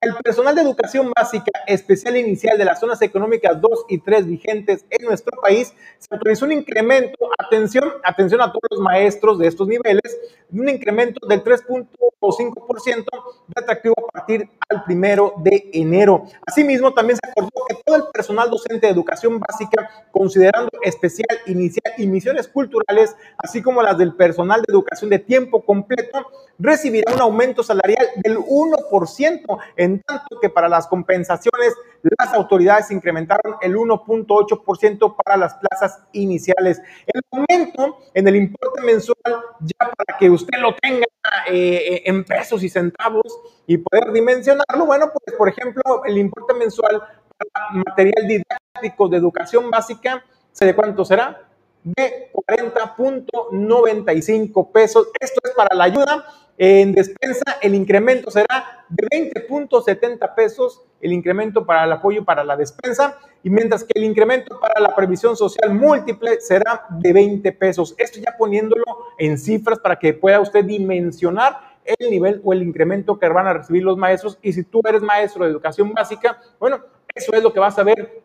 el personal de educación básica especial inicial de las zonas económicas 2 y 3 vigentes en nuestro país, se autorizó un incremento, atención, atención a todos los maestros de estos niveles, un incremento del 3.5% de atractivo a partir al primero de enero. Asimismo, también se acordó que todo el personal docente de educación básica, considerando especial inicial y misiones culturales, así como las del personal de educación de tiempo completo, recibirá un aumento salarial del 1% en tanto que para las compensaciones las autoridades incrementaron el 1.8% para las plazas iniciales. El aumento en el importe mensual, ya para que usted lo tenga eh, en pesos y centavos y poder dimensionarlo, bueno, pues por ejemplo, el importe mensual para material didáctico de educación básica, ¿de cuánto será? De 40.95 pesos. Esto es para la ayuda en despensa, el incremento será de 20.70 pesos, el incremento para el apoyo para la despensa, y mientras que el incremento para la previsión social múltiple será de 20 pesos. Esto ya poniéndolo en cifras para que pueda usted dimensionar el nivel o el incremento que van a recibir los maestros. Y si tú eres maestro de educación básica, bueno, eso es lo que vas a ver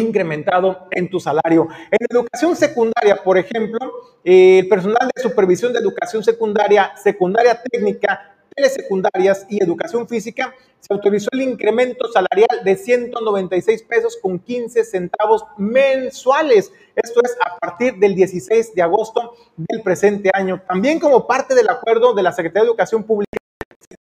incrementado en tu salario. En educación secundaria, por ejemplo, el personal de supervisión de educación secundaria, secundaria técnica, telesecundarias y educación física, se autorizó el incremento salarial de 196 pesos con 15 centavos mensuales. Esto es a partir del 16 de agosto del presente año. También como parte del acuerdo de la Secretaría de Educación Pública, se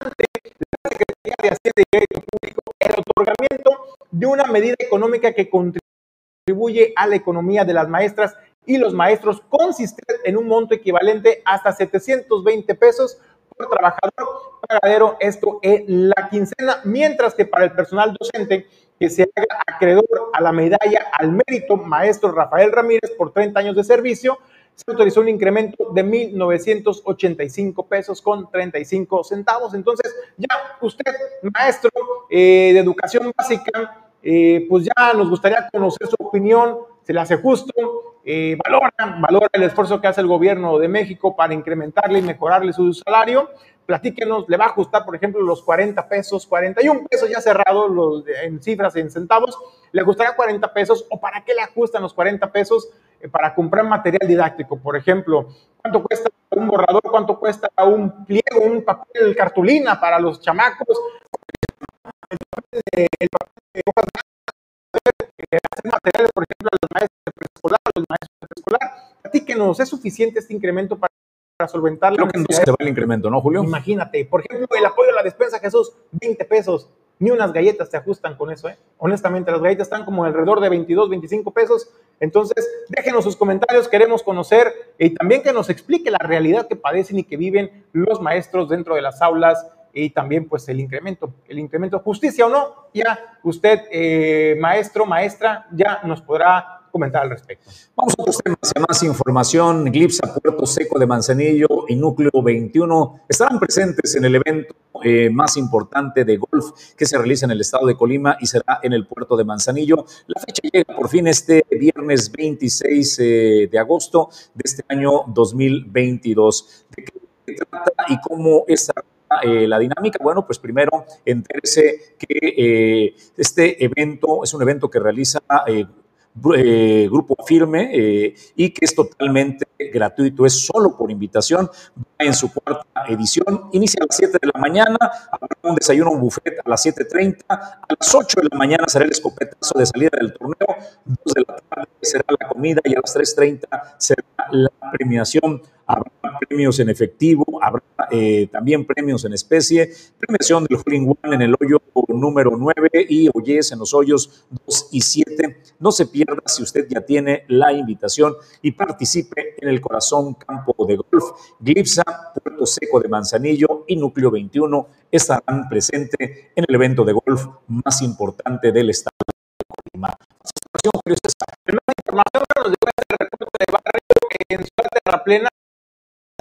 la Secretaría de Hacienda y Crédito Público el otorgamiento de una medida económica que contribuye a la economía de las maestras y los maestros consiste en un monto equivalente hasta 720 pesos por trabajador pagadero, esto en la quincena, mientras que para el personal docente que se haga acreedor a la medalla al mérito maestro Rafael Ramírez por 30 años de servicio, se autorizó un incremento de 1.985 pesos con 35 centavos. Entonces, ya usted, maestro eh, de educación básica, eh, pues ya nos gustaría conocer su opinión, se le hace justo, eh, valora, valora el esfuerzo que hace el gobierno de México para incrementarle y mejorarle su salario. Platíquenos, le va a ajustar, por ejemplo, los 40 pesos, 41 pesos ya cerrados los, en cifras, en centavos, le ajustará 40 pesos o para qué le ajustan los 40 pesos para comprar material didáctico, por ejemplo, cuánto cuesta un borrador, cuánto cuesta un pliego, un papel cartulina para los chamacos, el papel de, el papel de hojas hacer materiales, por ejemplo, a los maestros de preescolar, los maestros de preescolar. Platíquenos, ¿es suficiente este incremento para, para solventar Creo que no se va el incremento, ¿no, Julio? Imagínate, por ejemplo, el apoyo a la despensa, Jesús, 20 pesos. Ni unas galletas te ajustan con eso, ¿eh? Honestamente, las galletas están como alrededor de 22, 25 pesos. Entonces, déjenos sus comentarios, queremos conocer y también que nos explique la realidad que padecen y que viven los maestros dentro de las aulas y también pues el incremento, el incremento, justicia o no, ya usted, eh, maestro, maestra, ya nos podrá comentar al respecto. Vamos a otros temas, más información. Glipsa, Puerto Seco de Manzanillo y Núcleo 21 estarán presentes en el evento eh, más importante de golf que se realiza en el estado de Colima y será en el puerto de Manzanillo. La fecha llega por fin este viernes 26 eh, de agosto de este año 2022. ¿De qué se trata y cómo esta eh, la dinámica? Bueno, pues primero entérese que este evento es un evento que realiza eh, eh, Grupo Firme eh, y que es totalmente gratuito, es solo por invitación. Va en su cuarta edición, inicia a las 7 de la mañana, habrá un desayuno, un buffet a las 7.30, a las 8 de la mañana será el escopetazo de salida del torneo, 2 de la tarde será la comida y a las 3.30 será la premiación habrá premios en efectivo, habrá eh, también premios en especie, premiación del Hole en el hoyo número 9 y Oyes en los hoyos 2 y 7. No se pierda si usted ya tiene la invitación y participe en el Corazón Campo de Golf. Glipsa, Puerto Seco de Manzanillo y Núcleo 21 estarán presentes en el evento de golf más importante del estado de Colima. Primera información nos este reporte de barrio en de la Plena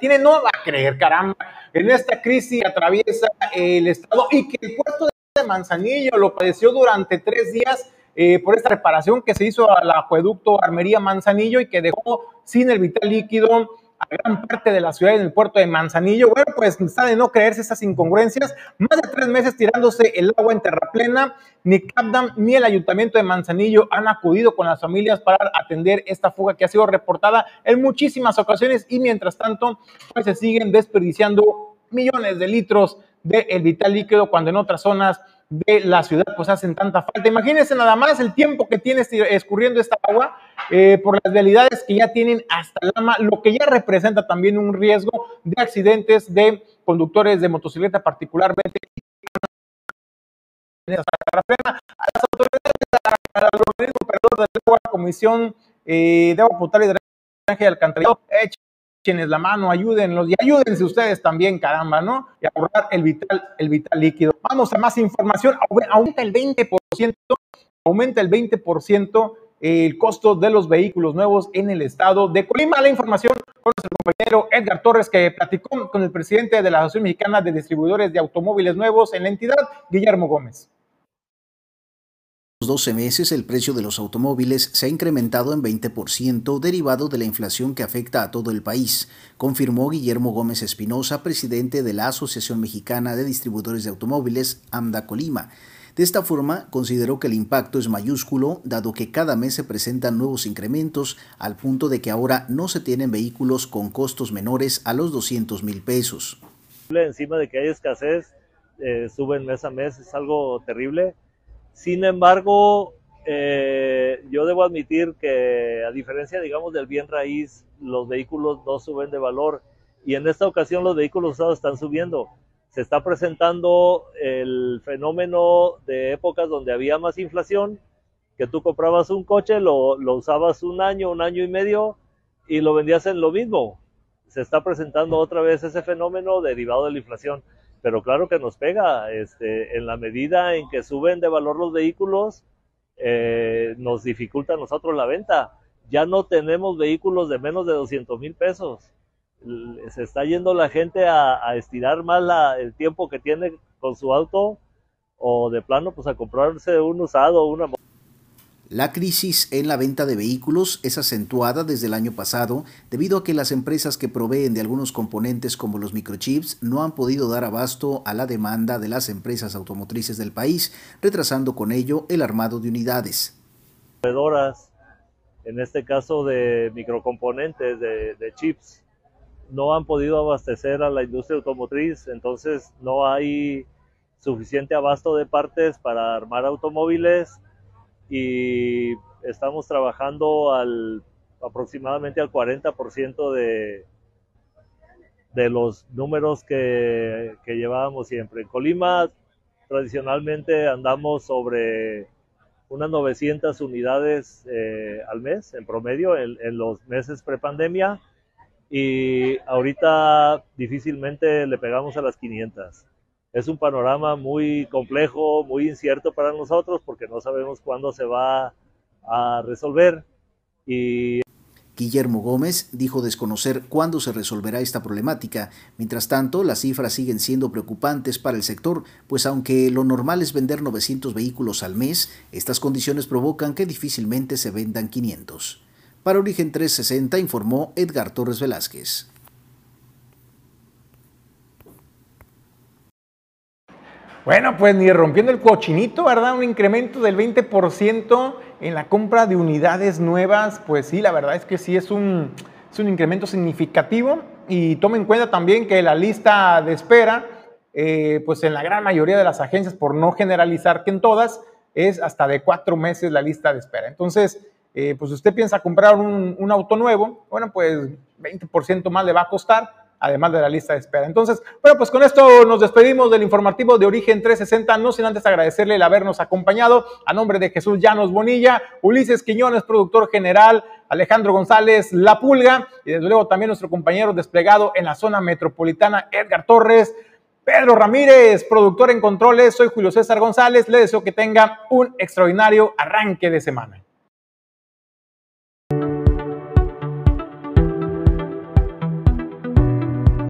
tiene, no va a creer, caramba, en esta crisis atraviesa el Estado y que el puerto de Manzanillo lo padeció durante tres días eh, por esta reparación que se hizo al acueducto Armería Manzanillo y que dejó sin el vital líquido a gran parte de la ciudad en el puerto de Manzanillo. Bueno, pues está de no creerse esas incongruencias. Más de tres meses tirándose el agua en terraplena. Ni CAPDAM ni el ayuntamiento de Manzanillo han acudido con las familias para atender esta fuga que ha sido reportada en muchísimas ocasiones y mientras tanto pues se siguen desperdiciando millones de litros de vital líquido cuando en otras zonas de la ciudad pues hacen tanta falta. Imagínense nada más el tiempo que tiene escurriendo esta agua eh, por las realidades que ya tienen hasta Lama, lo que ya representa también un riesgo de accidentes de conductores de motocicleta particularmente. A las autoridades, al organismo operador de la Comisión eh, de Agua Potable y Drenaje de Alcantarillado, quienes la mano, ayúdenlos y ayúdense ustedes también, caramba, ¿no? Y ahorrar el vital, el vital líquido. Vamos a más información. Aumenta el 20%, aumenta el 20% el costo de los vehículos nuevos en el estado de Colima. La información con nuestro compañero Edgar Torres, que platicó con el presidente de la Asociación Mexicana de Distribuidores de Automóviles Nuevos en la entidad, Guillermo Gómez. 12 meses el precio de los automóviles se ha incrementado en 20% derivado de la inflación que afecta a todo el país, confirmó Guillermo Gómez Espinosa, presidente de la Asociación Mexicana de Distribuidores de Automóviles, AMDA Colima. De esta forma, consideró que el impacto es mayúsculo, dado que cada mes se presentan nuevos incrementos, al punto de que ahora no se tienen vehículos con costos menores a los 200 mil pesos. Encima de que hay escasez, eh, suben mes a mes, es algo terrible sin embargo, eh, yo debo admitir que a diferencia, digamos, del bien raíz, los vehículos no suben de valor y en esta ocasión los vehículos usados están subiendo. Se está presentando el fenómeno de épocas donde había más inflación, que tú comprabas un coche, lo, lo usabas un año, un año y medio y lo vendías en lo mismo. Se está presentando otra vez ese fenómeno derivado de la inflación pero claro que nos pega, este, en la medida en que suben de valor los vehículos, eh, nos dificulta a nosotros la venta. Ya no tenemos vehículos de menos de 200 mil pesos. Se está yendo la gente a, estirar más el tiempo que tiene con su auto o de plano pues a comprarse un usado, una la crisis en la venta de vehículos es acentuada desde el año pasado debido a que las empresas que proveen de algunos componentes como los microchips no han podido dar abasto a la demanda de las empresas automotrices del país, retrasando con ello el armado de unidades. En este caso de microcomponentes, de chips, no han podido abastecer a la industria automotriz, entonces no hay suficiente abasto de partes para armar automóviles y estamos trabajando al aproximadamente al 40% de, de los números que, que, llevábamos siempre. En Colima tradicionalmente andamos sobre unas 900 unidades eh, al mes en promedio en, en los meses prepandemia y ahorita difícilmente le pegamos a las 500 es un panorama muy complejo, muy incierto para nosotros porque no sabemos cuándo se va a resolver. Y Guillermo Gómez dijo desconocer cuándo se resolverá esta problemática. Mientras tanto, las cifras siguen siendo preocupantes para el sector, pues aunque lo normal es vender 900 vehículos al mes, estas condiciones provocan que difícilmente se vendan 500. Para Origen 360 informó Edgar Torres Velázquez. Bueno, pues ni rompiendo el cochinito, ¿verdad? Un incremento del 20% en la compra de unidades nuevas, pues sí, la verdad es que sí es un, incremento significativo y tome en cuenta también que la lista de espera, eh, pues en la gran mayoría de las agencias, por no generalizar que en todas, es hasta de cuatro meses la lista de espera. Entonces, eh, pues usted piensa comprar un auto nuevo, bueno, pues 20% más le va a costar además de la lista de espera. Entonces, bueno, pues con esto nos despedimos del informativo de Origen 360, no sin antes agradecerle el habernos acompañado a nombre de Jesús Llanos Bonilla, Ulises Quiñones, productor general, Alejandro González La Pulga y desde luego también nuestro compañero desplegado en la zona metropolitana, Edgar Torres. Pedro Ramírez, productor en controles, soy Julio César González, le deseo que tenga un extraordinario arranque de semana.